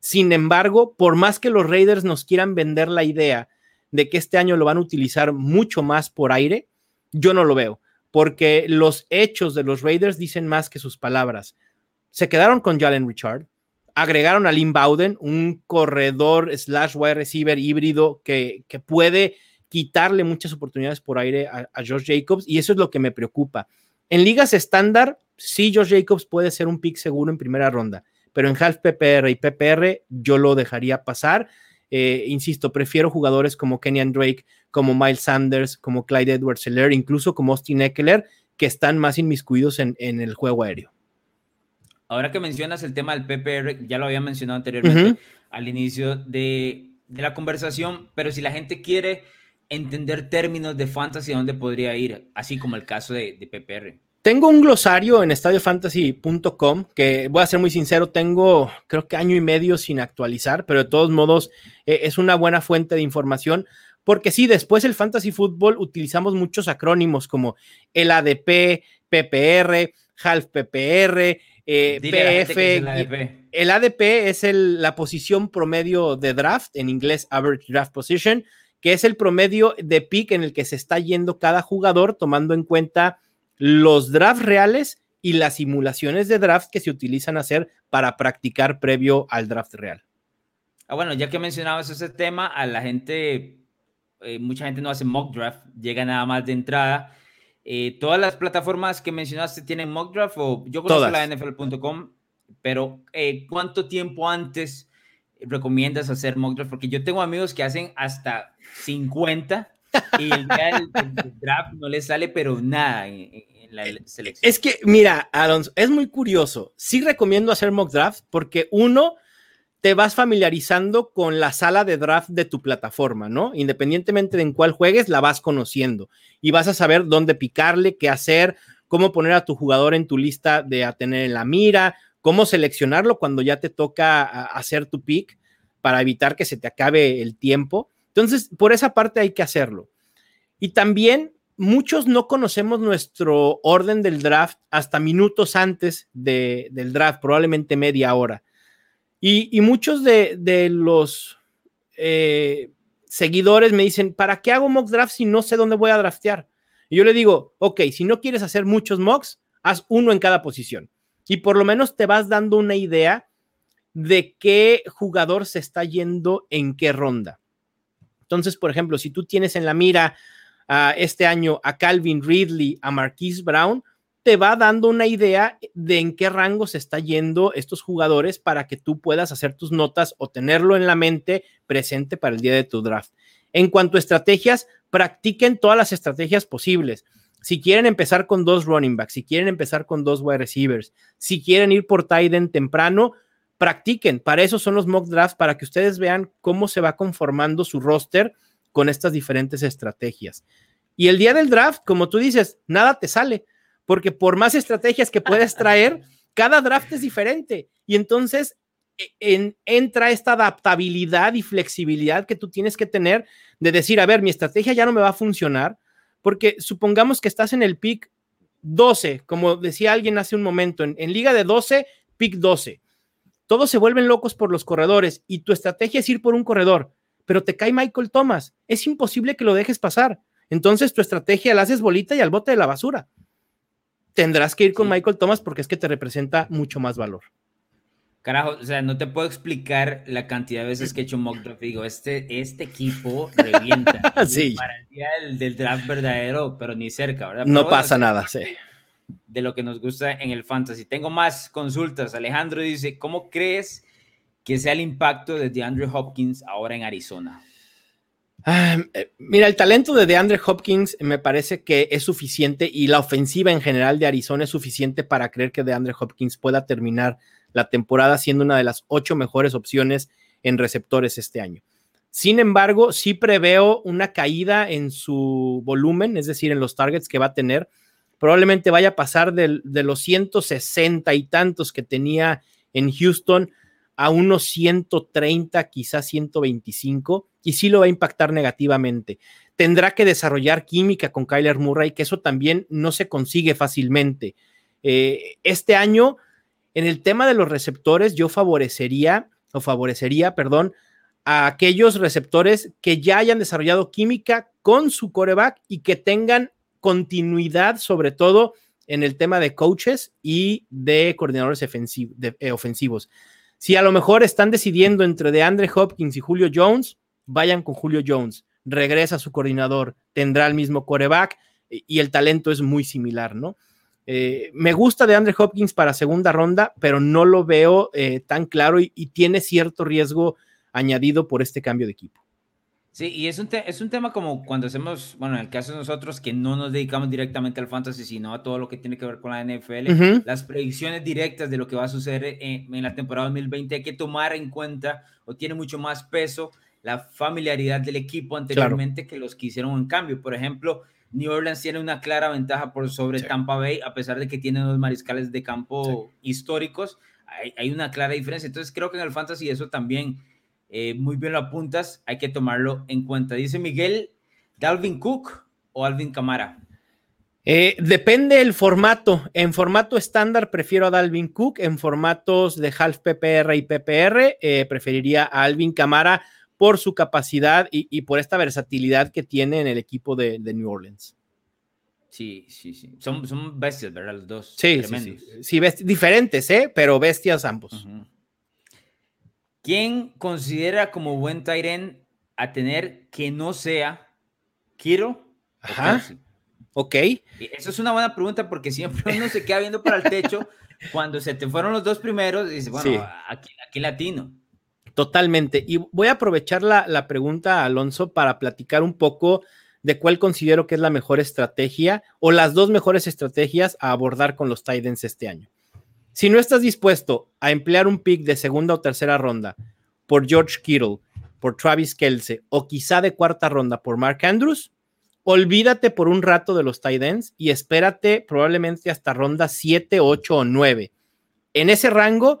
Sin embargo, por más que los Raiders nos quieran vender la idea de que este año lo van a utilizar mucho más por aire, yo no lo veo, porque los hechos de los Raiders dicen más que sus palabras. Se quedaron con Jalen Richard, agregaron a Lynn Bowden, un corredor slash wide receiver híbrido que, puede quitarle muchas oportunidades por aire a, a, Josh Jacobs y eso es lo que me preocupa. En ligas estándar, sí, Josh Jacobs puede ser un pick seguro en primera ronda, pero en half PPR y PPR yo lo dejaría pasar. Eh, insisto, prefiero jugadores como Kenyan Drake, como Miles Sanders, como Clyde Edwards Seller, incluso como Austin Eckler, que están más inmiscuidos en el juego aéreo. Ahora que mencionas el tema del PPR, ya lo había mencionado anteriormente al inicio de, la conversación, pero si la gente quiere entender términos de fantasy, ¿dónde podría ir? Así como el caso de, PPR. Tengo un glosario en estadiofantasy.com que voy a ser muy sincero, tengo creo que año y medio sin actualizar, pero de todos modos eh, es una buena fuente de información porque sí, después el fantasy fútbol utilizamos muchos acrónimos como el ADP, PPR, half PPR, eh, PF. El ADP, es la posición promedio de draft, en inglés Average Draft Position, que es el promedio de pick en el que se está yendo cada jugador, tomando en cuenta los drafts reales y las simulaciones de draft que se utilizan a hacer para practicar previo al draft real. Ah, bueno, ya que mencionabas ese tema, a la gente, eh, mucha gente no hace mock draft, llega nada más de entrada eh, todas las plataformas que mencionaste tienen mock draft o yo conozco la NFL.com, pero eh, ¿cuánto tiempo antes recomiendas hacer mock draft? Porque yo tengo amigos que hacen hasta 50 y el día del, draft no les sale pero nada en, la selección. Es que, mira, Alonso, es muy curioso. Sí recomiendo hacer mock draft porque uno, te vas familiarizando con la sala de draft de tu plataforma, ¿no? Independientemente de en cuál juegues, la vas conociendo y vas a saber dónde picarle, qué hacer, cómo poner a tu jugador en tu lista de a tener en la mira, cómo seleccionarlo cuando ya te toca hacer tu pick para evitar que se te acabe el tiempo. Entonces, por esa parte hay que hacerlo. Y también muchos no conocemos nuestro orden del draft hasta minutos antes del draft, probablemente media hora. Y, muchos de, los eh, seguidores me dicen, ¿para qué hago mock draft si no sé dónde voy a draftear? Y yo le digo, ok, si no quieres hacer muchos mocks, haz uno en cada posición. Y por lo menos te vas dando una idea de qué jugador se está yendo en qué ronda. Entonces, por ejemplo, si tú tienes en la mira este año a Calvin Ridley, a Marquise Brown, te va dando una idea de en qué rango se está yendo estos jugadores para que tú puedas hacer tus notas o tenerlo en la mente presente para el día de tu draft. En cuanto a estrategias, practiquen todas las estrategias posibles. Si quieren empezar con dos running backs, si quieren empezar con dos wide receivers, si quieren ir por tight end temprano, practiquen. Para eso son los mock drafts, para que ustedes vean cómo se va conformando su roster con estas diferentes estrategias. Y el día del draft, como tú dices, nada te sale porque por más estrategias que puedes traer, cada draft es diferente. Y entonces e, entra esta adaptabilidad y flexibilidad que tú tienes que tener de decir, a ver, mi estrategia ya no me va a funcionar, porque supongamos que estás en el pick 12, como decía alguien hace un momento, en, en liga de 12, pick 12. Todos se vuelven locos por los corredores y tu estrategia es ir por un corredor, pero te cae Michael Thomas. Es imposible que lo dejes pasar Entonces tu estrategia la haces bolita y al bote de la basura. Tendrás que ir con Michael Thomas porque es que te representa mucho más valor. Carajo, o sea, no te puedo explicar la cantidad de veces que he hecho mock draft. Digo, este, este equipo revienta. sí. Para el día del, draft verdadero, pero ni cerca, ¿verdad? no pasa nada, sí. De lo que nos gusta en el fantasy. Tengo más consultas. Alejandro dice, ¿cómo crees que sea el impacto de DeAndre Hopkins ahora en Arizona? Ah, eh, mira, el talento de DeAndre Hopkins me parece que es suficiente y la ofensiva en general de Arizona es suficiente para creer que DeAndre Hopkins pueda terminar la temporada siendo una de las ocho mejores opciones en receptores este año. Sin embargo, sí preveo una caída en su volumen, es decir, en los targets que va a tener. Probablemente vaya a pasar de, de los 160 y tantos que tenía en Houston a unos 130, quizás 125, y sí lo va a impactar negativamente. Tendrá que desarrollar química con Kyler Murray, que eso también no se consigue fácilmente. Eh, este año en el tema de los receptores, yo favorecería, o favorecería, perdón, a aquellos receptores que ya hayan desarrollado química con su coreback y que tengan continuidad, sobre todo en el tema de coaches y de coordinadores eh, ofensivos. Si a lo mejor están decidiendo entre DeAndre Hopkins y Julio Jones, vayan con Julio Jones. Regresa su coordinador, tendrá el mismo coreback y el talento es muy similar, ¿no? Eh, me gusta de Andre Hopkins para segunda ronda, pero no lo veo eh, tan claro y, tiene cierto riesgo añadido por este cambio de equipo. Sí, y es un, es un tema como cuando hacemos, bueno, en el caso de nosotros que no nos dedicamos directamente al fantasy, sino a todo lo que tiene que ver con la NFL, las predicciones directas de lo que va a suceder en, en la temporada 2020 hay que tomar en cuenta o tiene mucho más peso la familiaridad del equipo anteriormente que los que hicieron un cambio. Por ejemplo, New Orleans tiene una clara ventaja por sobre Tampa Bay, a pesar de que tiene dos mariscales de campo históricos, hay, una clara diferencia. Entonces creo que en el fantasy eso también eh, muy bien lo apuntas, hay que tomarlo en cuenta. Dice Miguel, ¿Dalvin Cook o Alvin Camara? Eh, depende el formato. En formato estándar prefiero a Dalvin Cook. En formatos de half PPR y PPR eh, preferiría a Alvin Camara por su capacidad y, por esta versatilidad que tiene en el equipo de, New Orleans. Sí, sí, sí. Son, son, bestias, ¿verdad? Los dos. Sí, sí, sí. diferentes, ¿eh? Pero bestias ambos. ¿Quién considera como buen Tyren a tener que no sea Kiro? Ajá. Ok. Eso es una buena pregunta porque siempre uno se queda viendo para el techo cuando se te fueron los dos primeros y dice, bueno, aquí, aquí latino. Totalmente. Y voy a aprovechar la, pregunta, Alonso, para platicar un poco de cuál considero que es la mejor estrategia o las dos mejores estrategias a abordar con los Titans este año. Si no estás dispuesto a emplear un pick de segunda o tercera ronda por George Kittle, por Travis Kelce o quizá de cuarta ronda por Mark Andrews, olvídate por un rato de los Titans y espérate probablemente hasta ronda 7, 8 o 9. En ese rango,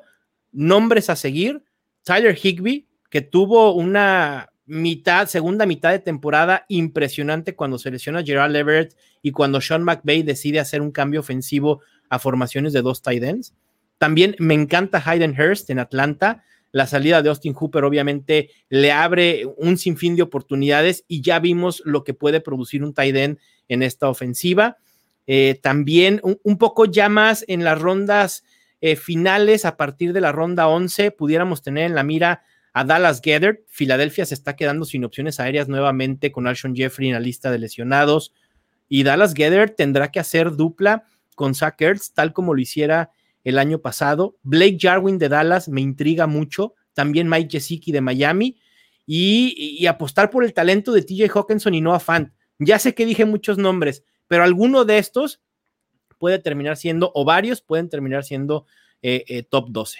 nombres a seguir Tyler Higby, que tuvo una mitad, segunda mitad de temporada impresionante cuando selecciona Gerald Everett y cuando Sean McVay decide hacer un cambio ofensivo a formaciones de dos tight ends. También me encanta Hayden Hurst en Atlanta. La salida de Austin Hooper obviamente le abre un sinfín de oportunidades y ya vimos lo que puede producir un tight end en esta ofensiva. Eh, también un, poco ya más en las rondas eh, finales a partir de la ronda 11 pudiéramos tener en la mira a Dallas Gedder. Filadelfia se está quedando sin opciones aéreas nuevamente con Alshon Jeffrey en la lista de lesionados. Y Dallas Gedder tendrá que hacer dupla con Zach Ertz, tal como lo hiciera el año pasado. Blake Jarwin de Dallas me intriga mucho. También Mike Gesicki de Miami. Y, y, apostar por el talento de TJ Hawkinson y Noah Fant. Ya sé que dije muchos nombres, pero alguno de estos puede terminar siendo, o varios pueden terminar siendo eh, eh, top 12.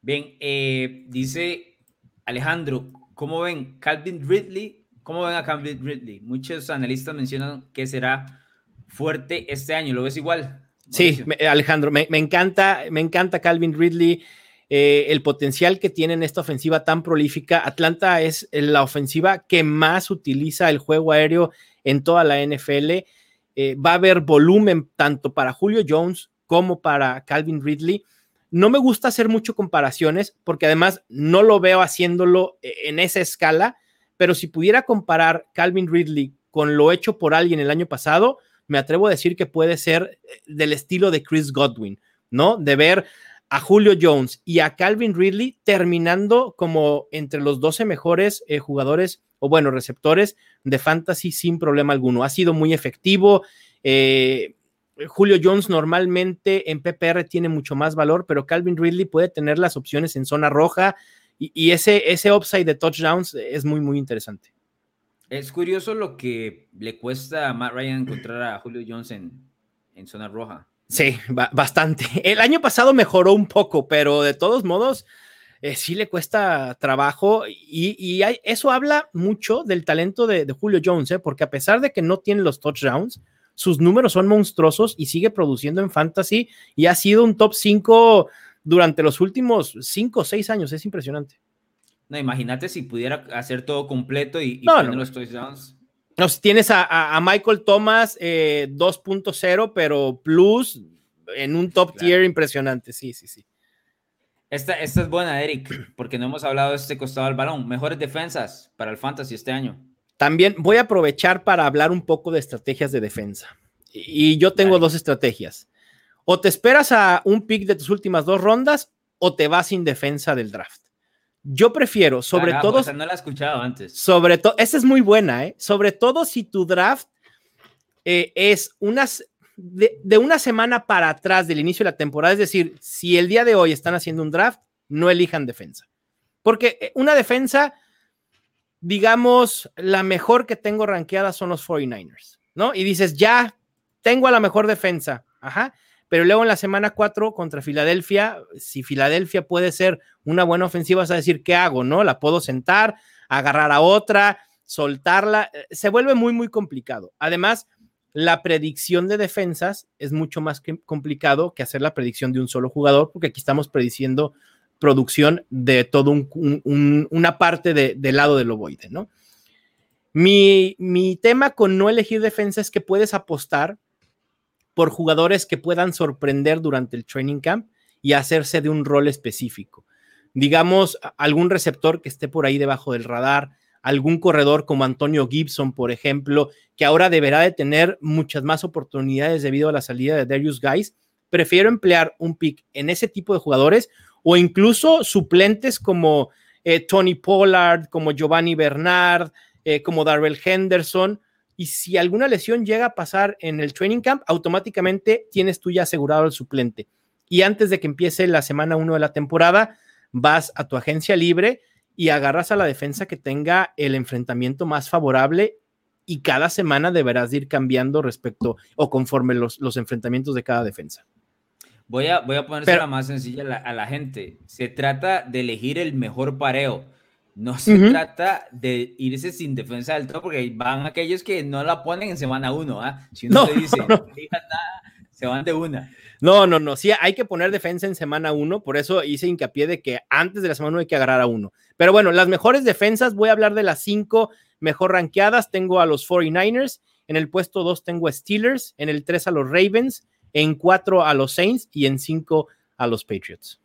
Bien, eh, dice Alejandro, ¿cómo ven Calvin Ridley? ¿Cómo ven a Calvin Ridley? Muchos analistas mencionan que será fuerte este año. ¿Lo ves igual? Sí, Alejandro, me, encanta, me encanta Calvin Ridley. el potencial que tiene en esta ofensiva tan prolífica. Atlanta es la ofensiva que más utiliza el juego aéreo en toda la NFL. Eh, va a haber volumen tanto para Julio Jones como para Calvin Ridley. No me gusta hacer mucho comparaciones porque además no lo veo haciéndolo eh, en esa escala, pero si pudiera comparar Calvin Ridley con lo hecho por alguien el año pasado, me atrevo a decir que puede ser eh, del estilo de Chris Godwin, ¿no? De ver a Julio Jones y a Calvin Ridley terminando como entre los 12 mejores eh, jugadores o bueno, receptores de fantasy sin problema alguno. Ha sido muy efectivo. Eh, Julio Jones normalmente en PPR tiene mucho más valor, pero Calvin Ridley puede tener las opciones en zona roja y, ese, ese upside de touchdowns es muy, muy interesante. Es curioso lo que le cuesta a Matt Ryan encontrar a Julio Jones en, zona roja. Sí, bastante. El año pasado mejoró un poco, pero de todos modos, eh, sí le cuesta trabajo y, eso habla mucho del talento de, Julio Jones, ¿eh? porque a pesar de que no tiene los touchdowns, sus números son monstruosos y sigue produciendo en fantasy y ha sido un top 5 durante los últimos 5 o 6 años. Es impresionante. No, imagínate si pudiera hacer todo completo y, y no, los touchdowns. No, tienes a, Michael Thomas 2.0, eh, pero plus en un top tier impresionante. Sí, sí, sí. Esta, esta es buena, Eric, porque no hemos hablado de este costado del balón. Mejores defensas para el Fantasy este año. También voy a aprovechar para hablar un poco de estrategias de defensa. Y yo tengo dos estrategias. O te esperas a un pick de tus últimas dos rondas o te vas sin defensa del draft. Yo prefiero, sobre todo. no la he escuchado antes. Sobre todo, esa es muy buena, ¿eh? Sobre todo si tu draft eh, es unas. De, una semana para atrás del inicio de la temporada, es decir, si el día de hoy están haciendo un draft, no elijan defensa. Porque eh, una defensa digamos, la mejor que tengo rankeada son los 49ers, ¿no? Y dices, ya tengo a la mejor defensa, ajá, pero luego en la semana 4 contra Filadelfia, si Filadelfia puede ser una buena ofensiva, vas a decir, ¿qué hago, no? La puedo sentar, agarrar a otra, soltarla, eh, se vuelve muy, muy complicado. Además, la predicción de defensas es mucho más complicado que hacer la predicción de un solo jugador, porque aquí estamos prediciendo producción de todo un, una parte del lado del ovoide, ¿no? Mi, mi tema con no elegir defensa es que puedes apostar por jugadores que puedan sorprender durante el training camp y hacerse de un rol específico. Digamos, algún receptor que esté por ahí debajo del radar, algún corredor como Antonio Gibson, por ejemplo, que ahora deberá de tener muchas más oportunidades debido a la salida de Darius Guys. Prefiero emplear un pick en ese tipo de jugadores o incluso suplentes como eh, Tony Pollard, como Giovanni Bernard, eh, como Darrell Henderson. Y si alguna lesión llega a pasar en el training camp, automáticamente tienes tú ya asegurado el suplente. Y antes de que empiece la semana 1 de la temporada, vas a tu agencia libre y agarras a la defensa que tenga el enfrentamiento más favorable y cada semana deberás ir cambiando respecto o conforme los, los enfrentamientos de cada defensa. Voy a, voy a ponerse más sencilla a la, gente. Se trata de elegir el mejor pareo. No se trata de irse sin defensa del todo, porque van aquellos que no la ponen en semana uno. ¿ah? Si no, dice, no, nada, se van de una. No, no, no. Sí, hay que poner defensa en semana uno. Por eso hice hincapié de que antes de la semana uno hay que agarrar a uno. Pero bueno, las mejores defensas, voy a hablar de las cinco mejor rankeadas. Tengo a los 49ers. En el puesto dos tengo a Steelers. En el tres a los Ravens en cuatro a los Saints y en cinco a los Patriots.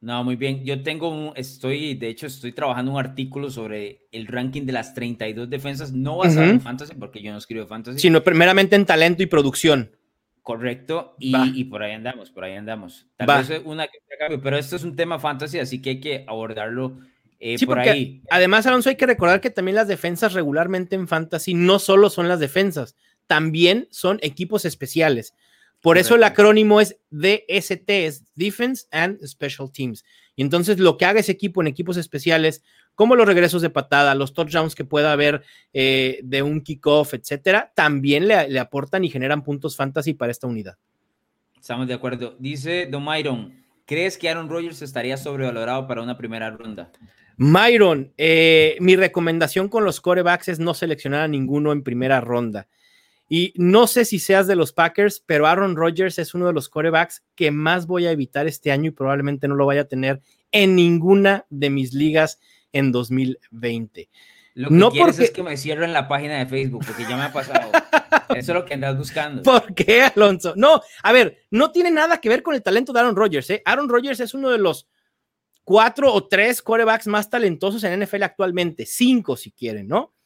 No, muy bien. Yo tengo un, estoy, de hecho, estoy trabajando un artículo sobre el ranking de las 32 defensas, no basado en fantasy, porque yo no escribo fantasy. Sino primeramente en talento y producción. Correcto, y, por ahí andamos, por ahí andamos. Tal vez una que pero esto es un tema fantasy, así que hay que abordarlo eh, por ahí. Además, Alonso, hay que recordar que también las defensas regularmente en fantasy no solo son las defensas, también son equipos especiales. Por eso el acrónimo es DST, es Defense and Special Teams. Y entonces lo que haga ese equipo en equipos especiales, como los regresos de patada, los touchdowns que pueda haber eh, de un kickoff, etcétera, también le, aportan y generan puntos fantasy para esta unidad. Estamos de acuerdo. Dice Don Myron, ¿crees que Aaron Rodgers estaría sobrevalorado para una primera ronda? Myron, eh, mi recomendación con los corebacks es no seleccionar a ninguno en primera ronda. Y no sé si seas de los Packers, pero Aaron Rodgers es uno de los corebacks que más voy a evitar este año y probablemente no lo vaya a tener en ninguna de mis ligas en 2020. Lo que no quieres es que me cierren la página de Facebook, porque ya me ha pasado. Eso es lo que andas buscando. ¿Por qué, Alonso? No, a ver, no tiene nada que ver con el talento de Aaron Rodgers. ¿eh? Aaron Rodgers es uno de los cuatro o tres corebacks más talentosos en NFL actualmente, cinco si quieren, ¿no?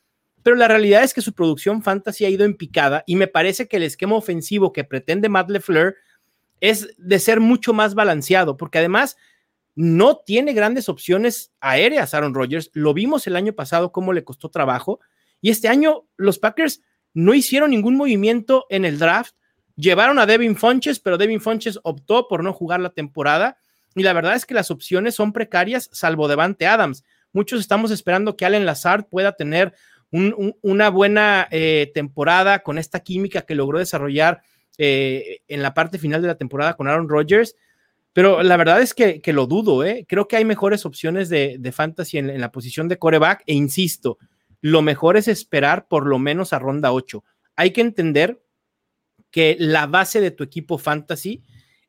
pero la realidad es que su producción fantasy ha ido en picada y me parece que el esquema ofensivo que pretende Matt LeFleur es de ser mucho más balanceado, porque además no tiene grandes opciones aéreas Aaron Rodgers. Lo vimos el año pasado cómo le costó trabajo y este año los Packers no hicieron ningún movimiento en el draft. Llevaron a Devin Funches, pero Devin Funches optó por no jugar la temporada y la verdad es que las opciones son precarias salvo Devante Adams. Muchos estamos esperando que Allen Lazard pueda tener una buena eh, temporada con esta química que logró desarrollar eh, en la parte final de la temporada con Aaron Rodgers. Pero la verdad es que, lo dudo, ¿eh? Creo que hay mejores opciones de, fantasy en, la posición de coreback e insisto, lo mejor es esperar por lo menos a ronda 8. Hay que entender que la base de tu equipo fantasy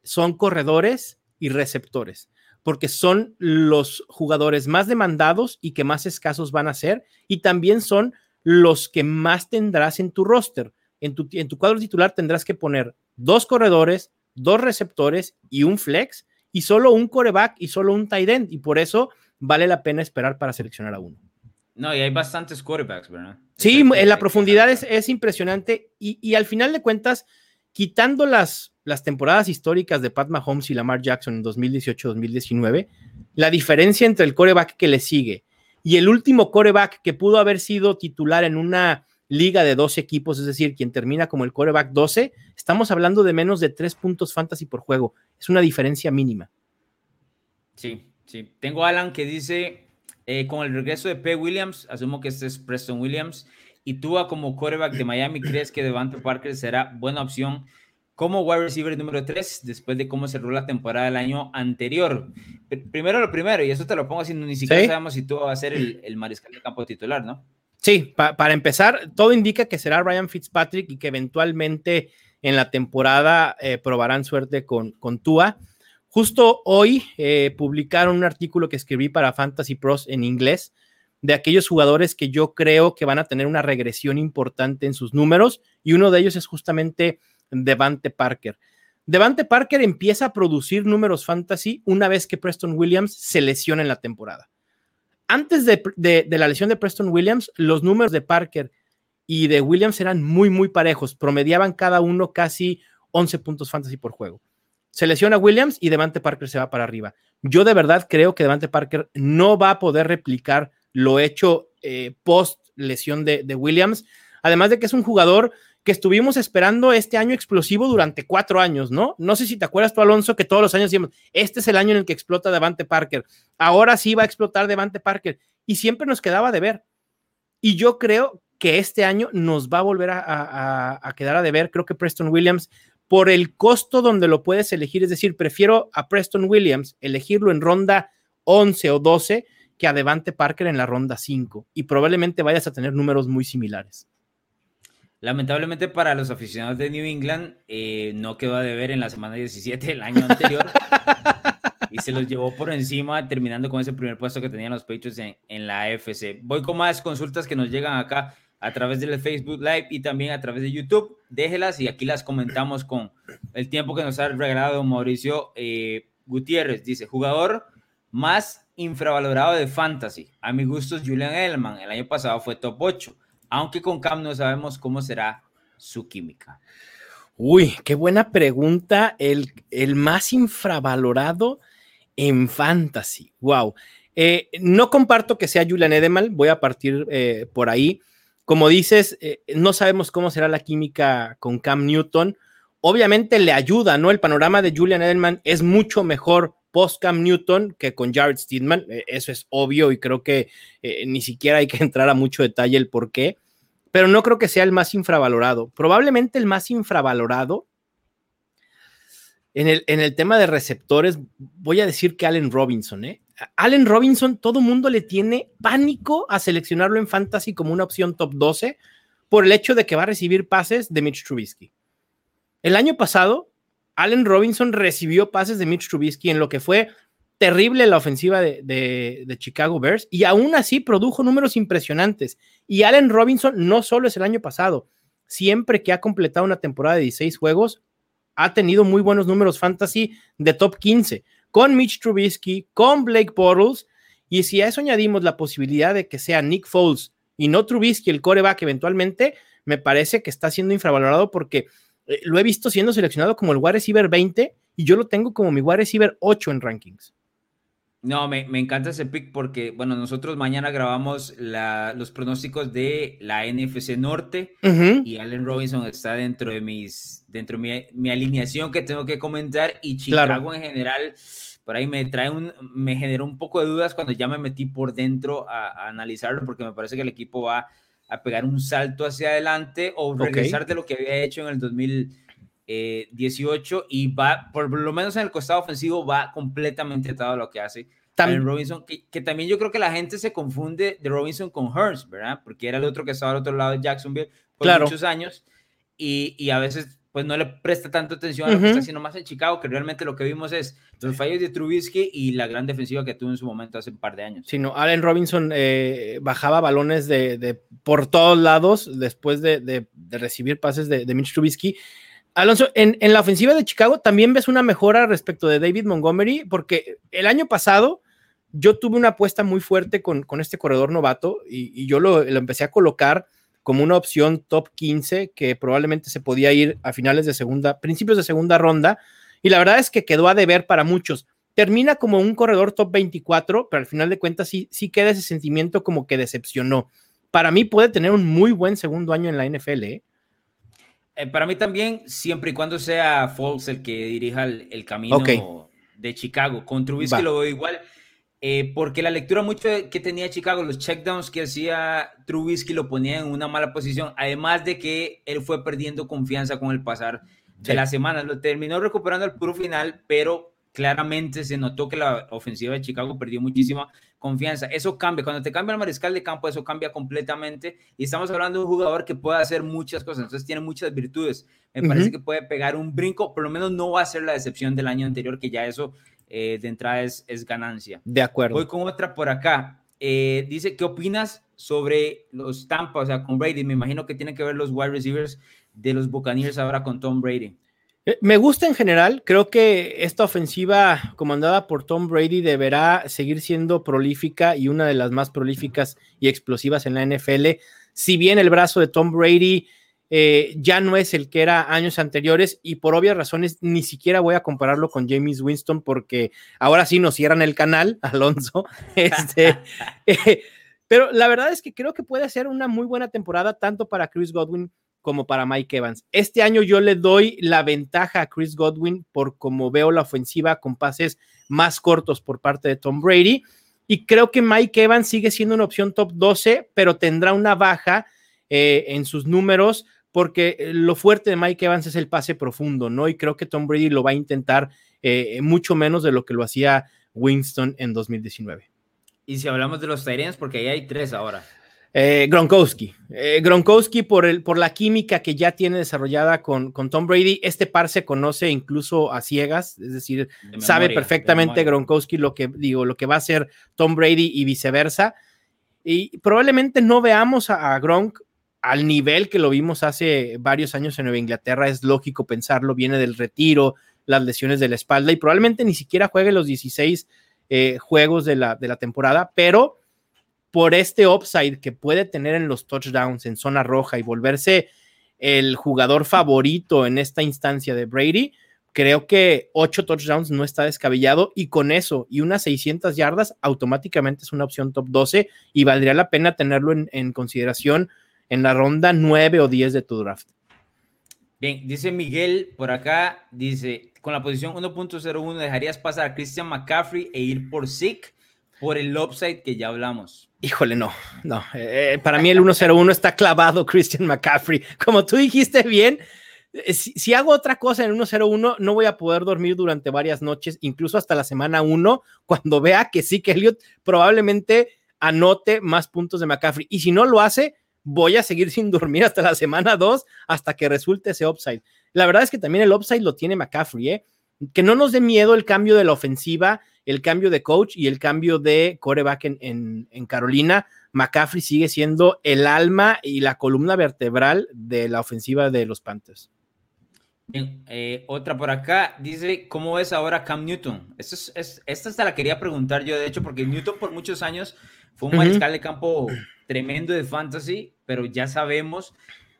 son corredores y receptores, porque son los jugadores más demandados y que más escasos van a ser, y también son los que más tendrás en tu roster. En tu, en tu cuadro titular tendrás que poner dos corredores, dos receptores y un flex, y solo un coreback y solo un tight end, y por eso vale la pena esperar para seleccionar a uno. No, y hay bastantes quarterbacks, ¿verdad? Sí, en la profundidad es, es impresionante, y, y, al final de cuentas, quitando las, las temporadas históricas de Pat Mahomes y Lamar Jackson en 2018-2019, la diferencia entre el coreback que le sigue y el último coreback que pudo haber sido titular en una liga de dos equipos, es decir, quien termina como el coreback 12, estamos hablando de menos de tres puntos fantasy por juego. Es una diferencia mínima. Sí, sí. Tengo a Alan que dice, eh, con el regreso de P. Williams, asumo que este es Preston Williams, y tú como coreback de Miami, ¿crees que Devante Parker será buena opción como wide receiver número 3 después de cómo cerró la temporada del año anterior? Primero lo primero, y eso te lo pongo así, ni siquiera sabemos si tú vas a ser el, el mariscal de campo titular, ¿no? Sí, para empezar, todo indica que será Ryan Fitzpatrick y que eventualmente en la temporada eh, probarán suerte con, con Tua. Justo hoy eh, publicaron un artículo que escribí para Fantasy Pros en inglés de aquellos jugadores que yo creo que van a tener una regresión importante en sus números y uno de ellos es justamente Devante Parker. Devante Parker empieza a producir números fantasy una vez que Preston Williams se lesiona en la temporada antes de, la lesión de Preston Williams, los números de Parker y de Williams eran muy, muy parejos. Promediaban cada uno casi 11 puntos fantasy por juego. Se lesiona Williams y Devante Parker se va para arriba. Yo de verdad creo que Devante Parker no va a poder replicar lo hecho eh, post lesión de, de Williams. Además de que es un jugador que estuvimos esperando este año explosivo durante cuatro años, ¿no? No sé si te acuerdas tú, Alonso, que todos los años decíamos, este es el año en el que explota Devante Parker, ahora sí va a explotar Devante Parker, y siempre nos quedaba de ver. Y yo creo que este año nos va a volver a, quedar a deber, creo que Preston Williams, por el costo donde lo puedes elegir, es decir, prefiero a Preston Williams elegirlo en ronda 11 o 12 que a Devante Parker en la ronda 5, y probablemente vayas a tener números muy similares. Lamentablemente para los aficionados de New England, eh, no quedó a deber en la semana 17 del año anterior. y se los llevó por encima, terminando con ese primer puesto que tenían los Patriots en, la AFC. Voy con más consultas que nos llegan acá a través del Facebook Live y también a través de YouTube. Déjelas y aquí las comentamos con el tiempo que nos ha regalado Mauricio eh, Gutiérrez. Dice, jugador más infravalorado de Fantasy. A mi gusto es Julian Edelman. El año pasado fue top 8 aunque con Cam no sabemos cómo será su química. Uy, qué buena pregunta. El, el más infravalorado en fantasy. Wow. Eh, no comparto que sea Julian Edelman, voy a partir eh, por ahí. Como dices, eh, no sabemos cómo será la química con Cam Newton. Obviamente le ayuda, ¿no? El panorama de Julian Edelman es mucho mejor post Cam Newton que con Jared Steedman. eso es obvio y creo que ni siquiera hay que entrar a mucho detalle el por qué pero no creo que sea el más infravalorado. Probablemente el más infravalorado en el, en el tema de receptores, voy a decir que Allen Robinson, ¿eh? Allen Robinson, todo mundo le tiene pánico a seleccionarlo en fantasy como una opción top 12 por el hecho de que va a recibir pases de Mitch Trubisky. El año pasado, Allen Robinson recibió pases de Mitch Trubisky en lo que fue terrible la ofensiva de, Chicago Bears y aún así produjo números impresionantes. Y Allen Robinson no solo es el año pasado, siempre que ha completado una temporada de 16 juegos, ha tenido muy buenos números fantasy de top 15, con Mitch Trubisky, con Blake Bortles, y si a eso añadimos la posibilidad de que sea Nick Foles y no Trubisky, el coreback eventualmente, me parece que está siendo infravalorado porque eh, lo he visto siendo seleccionado como el wide receiver 20 y yo lo tengo como mi wide receiver 8 en rankings. No, me, encanta ese pick porque, bueno, nosotros mañana grabamos los pronósticos de la NFC Norte y Allen Robinson está dentro de mis, dentro de mi, alineación que tengo que comentar y Chicago en general, por ahí me trae un, me generó un poco de dudas cuando ya me metí por dentro a, analizarlo porque me parece que el equipo va a pegar un salto hacia adelante o regresar de lo que había hecho en el 2018 y va, por lo menos en el costado ofensivo, va completamente atado a lo que hace Allen Robinson, que, también yo creo que la gente se confunde de Robinson con Hurst, ¿verdad? Porque era el otro que estaba al otro lado de Jacksonville por muchos años y, y, a veces pues no le presta tanto atención a lo que está haciendo más en Chicago, que realmente lo que vimos es los fallos de Trubisky y la gran defensiva que tuvo en su momento hace un par de años. Sí, no, Allen Robinson eh, bajaba balones de, de, por todos lados después de, de, de recibir pases de, Mitch Trubisky. Alonso, en, en, la ofensiva de Chicago también ves una mejora respecto de David Montgomery, porque el año pasado yo tuve una apuesta muy fuerte con, con este corredor novato y, y yo lo, lo empecé a colocar como una opción top 15 que probablemente se podía ir a finales de segunda, principios de segunda ronda. Y la verdad es que quedó a deber para muchos. Termina como un corredor top 24, pero al final de cuentas sí, sí queda ese sentimiento como que decepcionó. Para mí puede tener un muy buen segundo año en la NFL. ¿eh? Eh, para mí también, siempre y cuando sea Fox el que dirija el, camino de Chicago. Con Trubisky lo veo igual. Eh, porque la lectura mucho que tenía Chicago, los checkdowns que hacía Trubisky lo ponía en una mala posición, además de que él fue perdiendo confianza con el pasar de las semanas. Lo terminó recuperando al puro final, pero claramente se notó que la ofensiva de Chicago perdió muchísima confianza. Eso cambia. Cuando te cambia el mariscal de campo, eso cambia completamente. Y estamos hablando de un jugador que puede hacer muchas cosas. Entonces tiene muchas virtudes. Me parece que puede pegar un brinco. Por lo menos no va a ser la decepción del año anterior, que ya eso eh, de entrada es, ganancia. De acuerdo. Voy con otra por acá. Eh, dice, ¿qué opinas sobre los Tampa, o sea, con Brady? Me imagino que tienen que ver los wide receivers de los Buccaneers ahora con Tom Brady. Eh, me gusta en general, creo que esta ofensiva comandada por Tom Brady deberá seguir siendo prolífica y una de las más prolíficas y explosivas en la NFL. Si bien el brazo de Tom Brady eh, ya no es el que era años anteriores y por obvias razones ni siquiera voy a compararlo con James Winston porque ahora sí nos cierran el canal, Alonso. Este, eh, pero la verdad es que creo que puede ser una muy buena temporada tanto para Chris Godwin como para Mike Evans. Este año yo le doy la ventaja a Chris Godwin por como veo la ofensiva con pases más cortos por parte de Tom Brady. Y creo que Mike Evans sigue siendo una opción top 12, pero tendrá una baja eh, en sus números porque eh, lo fuerte de Mike Evans es el pase profundo, ¿no? Y creo que Tom Brady lo va a intentar eh, mucho menos de lo que lo hacía Winston en 2019. Y si hablamos de los Tyrants, porque ahí hay tres ahora. Eh, Gronkowski. Gronkowski por, el, por la química que ya tiene desarrollada con, con, Tom Brady. Este par se conoce incluso a ciegas, es decir, sabe perfectamente Gronkowski lo que digo, lo que va a hacer Tom Brady y viceversa. Y probablemente no veamos a, a Gronk al nivel que lo vimos hace varios años en Nueva Inglaterra, es lógico pensarlo, viene del retiro, las lesiones de la espalda y probablemente ni siquiera juegue los 16 eh, juegos de la, de la temporada, pero por este upside que puede tener en los touchdowns en zona roja y volverse el jugador favorito en esta instancia de Brady, creo que ocho touchdowns no está descabellado y con eso y unas 600 yardas automáticamente es una opción top 12 y valdría la pena tenerlo en, en consideración en la ronda 9 o 10 de tu draft. Bien, dice Miguel por acá, dice, con la posición 1.01 dejarías pasar a Christian McCaffrey e ir por Zeke por el upside que ya hablamos. Híjole, no, no. Eh, para mí el 101 está clavado Christian McCaffrey. Como tú dijiste bien, eh, si, si, hago otra cosa en el 101, no voy a poder dormir durante varias noches, incluso hasta la semana 1, cuando vea que sí que Elliot probablemente anote más puntos de McCaffrey. Y si no lo hace, voy a seguir sin dormir hasta la semana 2 hasta que resulte ese upside. La verdad es que también el upside lo tiene McCaffrey, ¿eh? Que no nos dé miedo el cambio de la ofensiva, el cambio de coach y el cambio de coreback en, en, Carolina. McCaffrey sigue siendo el alma y la columna vertebral de la ofensiva de los Panthers. Bien, eh, otra por acá dice, ¿cómo es ahora Cam Newton? es, esta hasta la quería preguntar yo, de hecho, porque Newton por muchos años fue un mariscal de campo tremendo de fantasy, pero ya sabemos,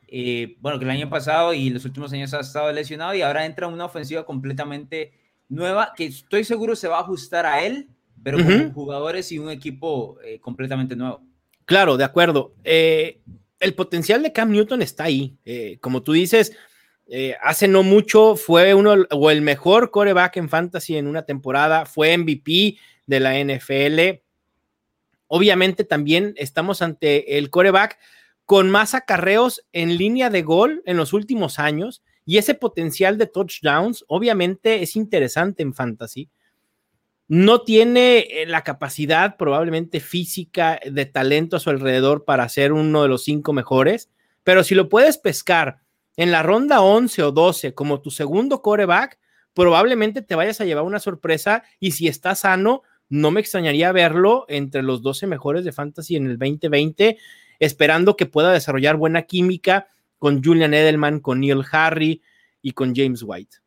eh, bueno, que el año pasado y los últimos años ha estado lesionado y ahora entra una ofensiva completamente nueva que estoy seguro se va a ajustar a él, pero con jugadores y un equipo eh, completamente nuevo. Claro, de acuerdo. Eh, el potencial de Cam Newton está ahí. como tú dices, hace no mucho fue uno o el mejor coreback en fantasy en una temporada, fue MVP de la NFL. Obviamente también estamos ante el coreback con más acarreos en línea de gol en los últimos años y ese potencial de touchdowns obviamente es interesante en fantasy. No tiene eh, la capacidad probablemente física de talento a su alrededor para ser uno de los cinco mejores, pero si lo puedes pescar en la ronda 11 o 12 como tu segundo coreback, probablemente te vayas a llevar una sorpresa y si está sano, no me extrañaría verlo entre los 12 mejores de fantasy en el 2020, esperando que pueda desarrollar buena química con Julian Edelman, con Neil Harry y con James White.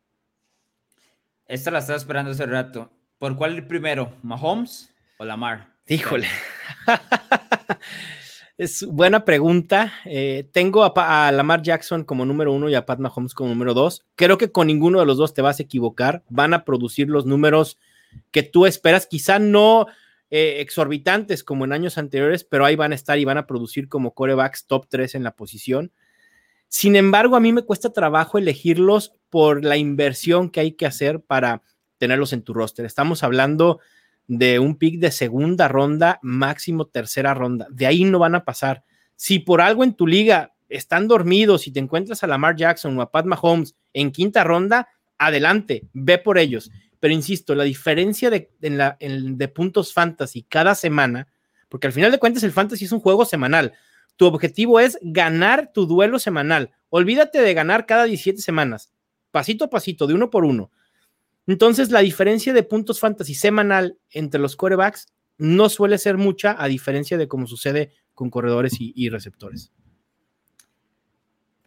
Esta la estaba esperando hace rato. ¿Por cuál primero? ¿Mahomes o Lamar? Híjole. es buena pregunta. Eh, tengo a, a, Lamar Jackson como número uno y a Pat Mahomes como número dos. Creo que con ninguno de los dos te vas a equivocar. Van a producir los números que tú esperas, quizá no eh, exorbitantes como en años anteriores, pero ahí van a estar y van a producir como corebacks top 3 en la posición. Sin embargo, a mí me cuesta trabajo elegirlos por la inversión que hay que hacer para tenerlos en tu roster. Estamos hablando de un pick de segunda ronda, máximo tercera ronda. De ahí no van a pasar. Si por algo en tu liga están dormidos y te encuentras a Lamar Jackson o a Pat Mahomes en quinta ronda, adelante, ve por ellos. Pero insisto, la diferencia de, la, de puntos fantasy cada semana, porque al final de cuentas el fantasy es un juego semanal. Tu objetivo es ganar tu duelo semanal. Olvídate de ganar cada 17 semanas, pasito a pasito, de uno por uno. Entonces, la diferencia de puntos fantasy semanal entre los corebacks no suele ser mucha, a diferencia de cómo sucede con corredores y receptores.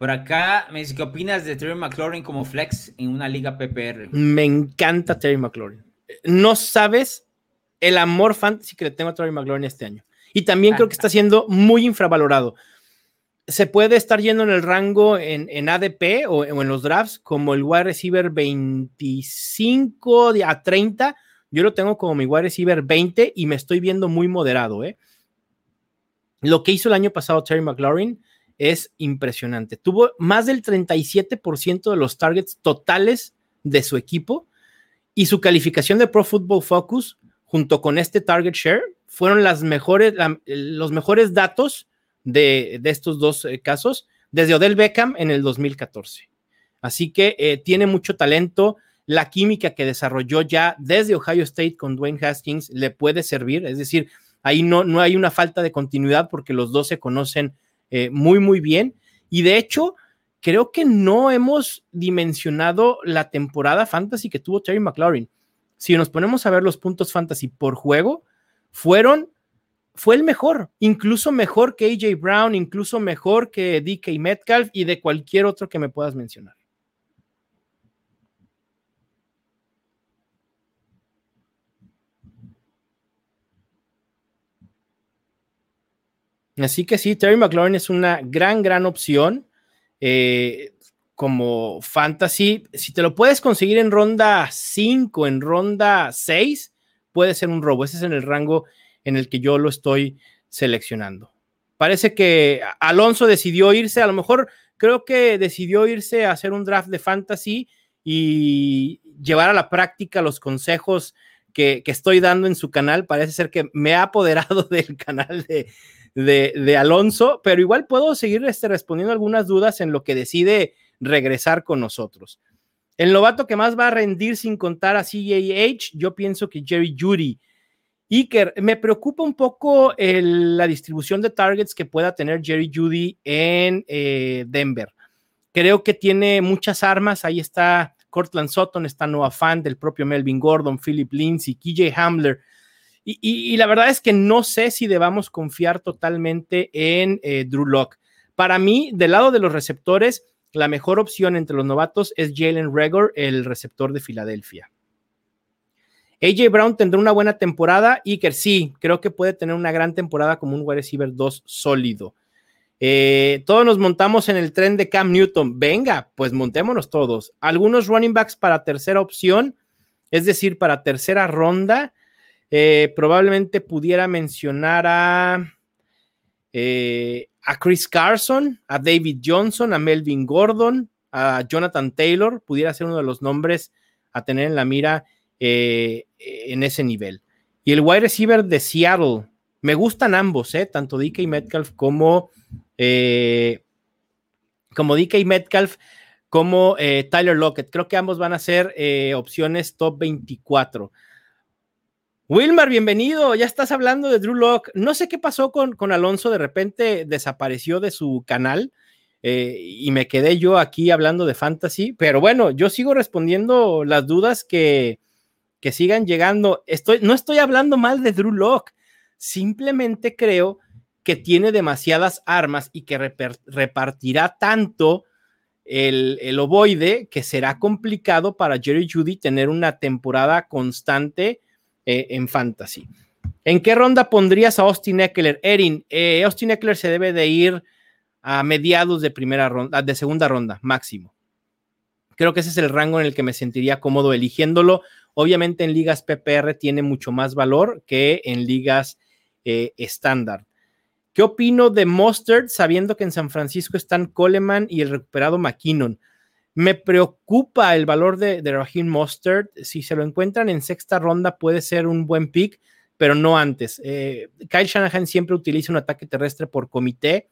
Por acá me dice, ¿qué opinas de Terry McLaurin como flex en una liga PPR? Me encanta Terry McLaurin. No sabes el amor fantasy que le tengo a Terry McLaurin este año. Y también creo que está siendo muy infravalorado. Se puede estar yendo en el rango en, ADP o, en los drafts como el wide receiver 25 a 30. Yo lo tengo como mi wide receiver 20 y me estoy viendo muy moderado. ¿eh? Lo que hizo el año pasado Terry McLaurin es impresionante. Tuvo más del 37% de los targets totales de su equipo y su calificación de Pro Football Focus junto con este target share fueron las mejores, los mejores datos de, estos dos eh, casos desde Odell Beckham en el 2014. Así que eh, tiene mucho talento. La química que desarrolló ya desde Ohio State con Dwayne Haskins le puede servir. Es decir, ahí no, no hay una falta de continuidad porque los dos se conocen eh, muy, muy bien. Y de hecho, creo que no hemos dimensionado la temporada fantasy que tuvo Terry McLaurin. Si nos ponemos a ver los puntos fantasy por juego, fueron, fue el mejor, incluso mejor que AJ Brown, incluso mejor que DK Metcalf y de cualquier otro que me puedas mencionar. Así que sí, Terry McLaurin es una gran, gran opción eh, como fantasy. Si te lo puedes conseguir en ronda 5, en ronda 6, puede ser un robo. Ese es en el rango en el que yo lo estoy seleccionando. Parece que Alonso decidió irse, a lo mejor creo que decidió irse a hacer un draft de fantasy y llevar a la práctica los consejos que, que estoy dando en su canal. Parece ser que me ha apoderado del canal de, de, Alonso, pero igual puedo seguir este, respondiendo algunas dudas en lo que decide regresar con nosotros. El novato que más va a rendir sin contar a CJH, yo pienso que Jerry Judy. Iker, me preocupa un poco la distribución de targets que pueda tener Jerry Judy en eh, Denver. Creo que tiene muchas armas. Ahí está Cortland Sutton, está Noah Fan, del propio Melvin Gordon, Philip Lindsay, KJ Hamler. Y, la verdad es que no sé si debamos confiar totalmente en eh, Drew Locke. Para mí, del lado de los receptores, la mejor opción entre los novatos es Jalen Regor, el receptor de Filadelfia. AJ Brown tendrá una buena temporada. Iker, sí, creo que puede tener una gran temporada como un wide receiver 2 sólido. Eh, todos nos montamos en el tren de Cam Newton. Venga, pues montémonos todos. Algunos running backs para tercera opción, es decir, para tercera ronda. Eh, probablemente pudiera mencionar a, eh, a Chris Carson, a David Johnson, a Melvin Gordon, a Jonathan Taylor. Pudiera ser uno de los nombres a tener en la mira eh, en ese nivel. Y el wide receiver de Seattle, me gustan ambos, ¿eh? tanto DK Metcalf como, eh, como DK Metcalf como Tyler Lockett. Creo que ambos van a ser opciones top 24. Wilmar, bienvenido. Ya estás hablando de Drew Lock. No sé qué pasó con, con Alonso, de repente desapareció de su canal. y me quedé yo aquí hablando de fantasy, pero bueno, yo sigo respondiendo las dudas que, que sigan llegando. Estoy, no estoy hablando mal de Drew Locke, simplemente creo que tiene demasiadas armas y que repartirá tanto el, el, ovoide que será complicado para Jerry Judy tener una temporada constante eh, en fantasy. ¿En qué ronda pondrías a Austin Eckler? Erin, eh, Austin Eckler se debe de ir a mediados de primera ronda, de segunda ronda, máximo. Creo que ese es el rango en el que me sentiría cómodo eligiéndolo Obviamente en ligas PPR tiene mucho más valor que en ligas eh, estándar. ¿Qué opino de Mustard sabiendo que en San Francisco están Coleman y el recuperado McKinnon? Me preocupa el valor de, de Raheem Mustard. Si se lo encuentran en sexta ronda puede ser un buen pick, pero no antes. Eh, Kyle Shanahan siempre utiliza un ataque terrestre por comité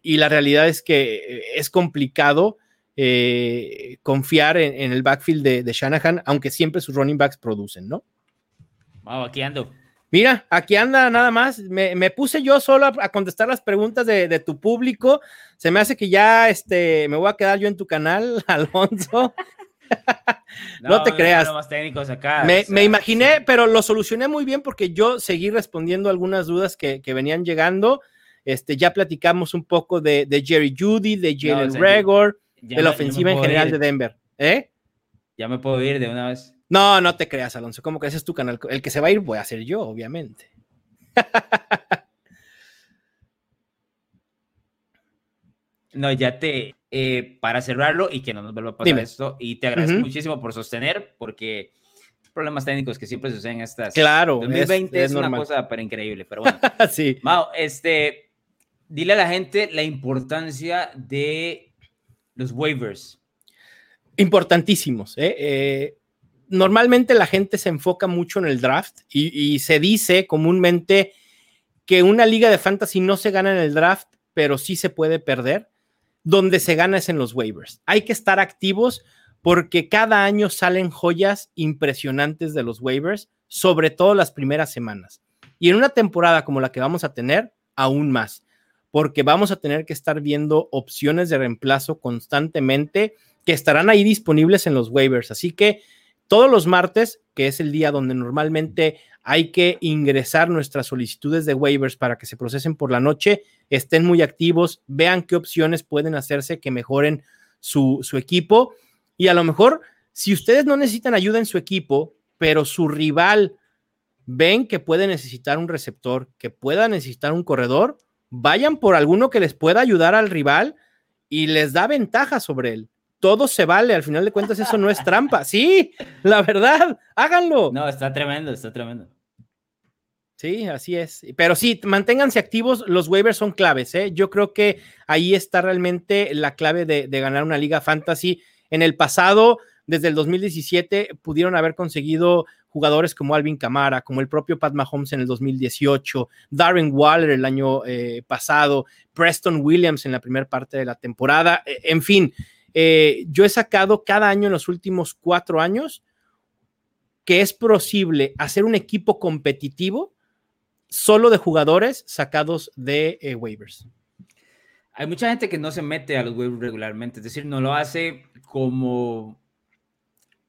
y la realidad es que eh, es complicado eh, confiar en, el backfield de, Shanahan, aunque siempre sus running backs producen, ¿no? Wow, aquí ando. Mira, aquí anda nada más. Me, puse yo solo a, contestar las preguntas de, tu público. Se me hace que ya este, me voy a quedar yo en tu canal, Alonso. no, te creas. me, imaginé, pero lo solucioné muy bien porque yo seguí respondiendo algunas dudas que, venían llegando. Este, ya platicamos un poco de, Jerry Judy, de Jalen Regor de la ofensiva en general de Denver. ¿Eh? Ya me puedo ir de una vez. No, no te creas, Alonso. ¿Cómo que ese es tu canal? El que se va a ir voy a ser yo, obviamente. no, ya te, eh, para cerrarlo y que no nos vuelva a pasar esto, y te agradezco muchísimo por sostener, porque problemas técnicos que siempre suceden en estas. Claro. 2020 es, una cosa pero increíble, pero bueno. sí. Mao, este, dile a la gente la importancia de los waivers. Importantísimos. ¿eh? Eh, normalmente la gente se enfoca mucho en el draft y, se dice comúnmente que una liga de fantasy no se gana en el draft, pero sí se puede perder. Donde se gana es en los waivers. Hay que estar activos porque cada año salen joyas impresionantes de los waivers, sobre todo las primeras semanas. Y en una temporada como la que vamos a tener, aún más porque vamos a tener que estar viendo opciones de reemplazo constantemente que estarán ahí disponibles en los waivers. Así que todos los martes, que es el día donde normalmente hay que ingresar nuestras solicitudes de waivers para que se procesen por la noche, estén muy activos, vean qué opciones pueden hacerse que mejoren su, su equipo. Y a lo mejor, si ustedes no necesitan ayuda en su equipo, pero su rival ven que puede necesitar un receptor, que pueda necesitar un corredor, vayan por alguno que les pueda ayudar al rival y les da ventaja sobre él. Todo se vale, al final de cuentas eso no es trampa. Sí, la verdad, háganlo. No, está tremendo, está tremendo. Sí, así es. Pero sí, manténganse activos, los waivers son claves. ¿eh? Yo creo que ahí está realmente la clave de, de ganar una liga fantasy. En el pasado, desde el 2017, pudieron haber conseguido jugadores como Alvin Camara, como el propio Pat Mahomes en el 2018, Darren Waller el año eh, pasado, Preston Williams en la primera parte de la temporada, e, en fin, eh, yo he sacado cada año en los últimos cuatro años que es posible hacer un equipo competitivo solo de jugadores sacados de eh, waivers. Hay mucha gente que no se mete a los waivers regularmente, es decir, no lo hace como,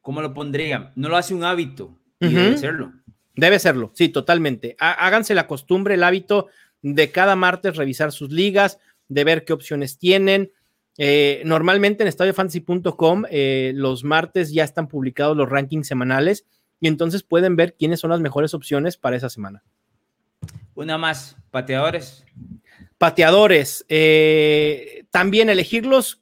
¿cómo lo pondría? No lo hace un hábito debe serlo. Debe serlo, sí, totalmente. Háganse la costumbre, el hábito de cada martes revisar sus ligas, de ver qué opciones tienen. Eh, normalmente en estadiofantasy.com eh, los martes ya están publicados los rankings semanales y entonces pueden ver quiénes son las mejores opciones para esa semana. Una más, pateadores. Pateadores, eh, también elegirlos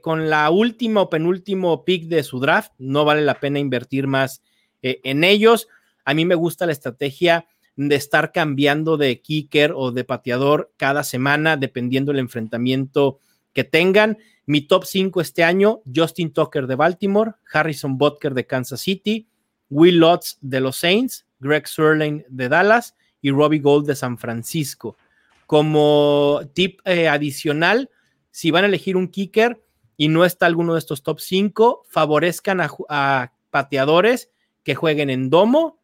con la última o penúltimo pick de su draft, no vale la pena invertir más en ellos. A mí me gusta la estrategia de estar cambiando de kicker o de pateador cada semana, dependiendo del enfrentamiento que tengan. Mi top 5 este año, Justin Tucker de Baltimore, Harrison Butker de Kansas City, Will Lutz de los Saints, Greg Sirlein de Dallas y Robbie Gold de San Francisco. Como tip eh, adicional, si van a elegir un kicker y no está alguno de estos top 5, favorezcan a pateadores que jueguen en domo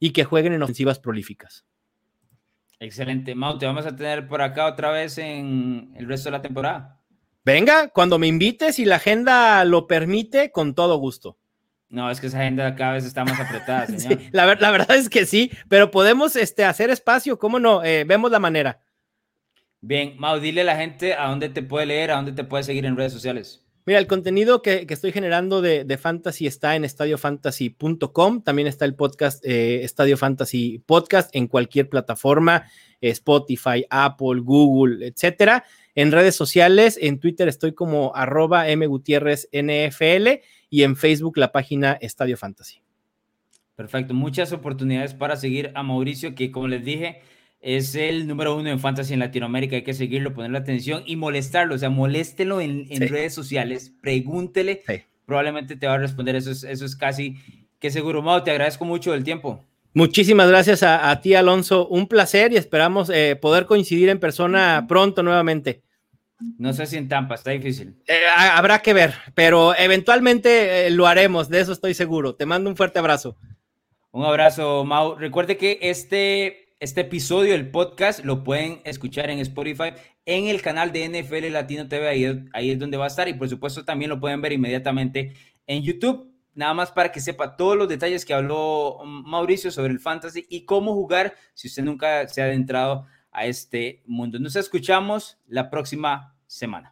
y que jueguen en ofensivas prolíficas. Excelente. Mau, te vamos a tener por acá otra vez en el resto de la temporada. Venga, cuando me invites y la agenda lo permite, con todo gusto. No, es que esa agenda cada vez está más apretada, señor. la, verdad es que sí, pero podemos este, hacer espacio, ¿cómo no? Eh, vemos la manera. Bien, Mau, dile a la gente a dónde te puede leer, a dónde te puede seguir en redes sociales. Mira, el contenido que, estoy generando de, Fantasy está en estadiofantasy.com. También está el podcast eh, Estadio Fantasy Podcast en cualquier plataforma, Spotify, Apple, Google, etcétera. En redes sociales, en Twitter estoy como arroba NFL y en Facebook la página Estadio Fantasy. Perfecto, muchas oportunidades para seguir a Mauricio, que como les dije, es el número uno en fantasy en Latinoamérica. Hay que seguirlo, ponerle atención y molestarlo. O sea, moléstelo en, redes sociales, pregúntele. Probablemente te va a responder. Eso es, eso es casi que seguro. Mau, te agradezco mucho el tiempo. Muchísimas gracias a, ti, Alonso. Un placer y esperamos eh, poder coincidir en persona pronto nuevamente. No sé si en Tampa, está difícil. Eh, habrá que ver, pero eventualmente eh, lo haremos, de eso estoy seguro. Te mando un fuerte abrazo. Un abrazo, Mau. Recuerde que este este episodio del podcast lo pueden escuchar en Spotify, en el canal de NFL Latino TV, ahí, es donde va a estar y por supuesto también lo pueden ver inmediatamente en YouTube. Nada más para que sepa todos los detalles que habló Mauricio sobre el fantasy y cómo jugar si usted nunca se ha adentrado a este mundo. Nos escuchamos la próxima semana.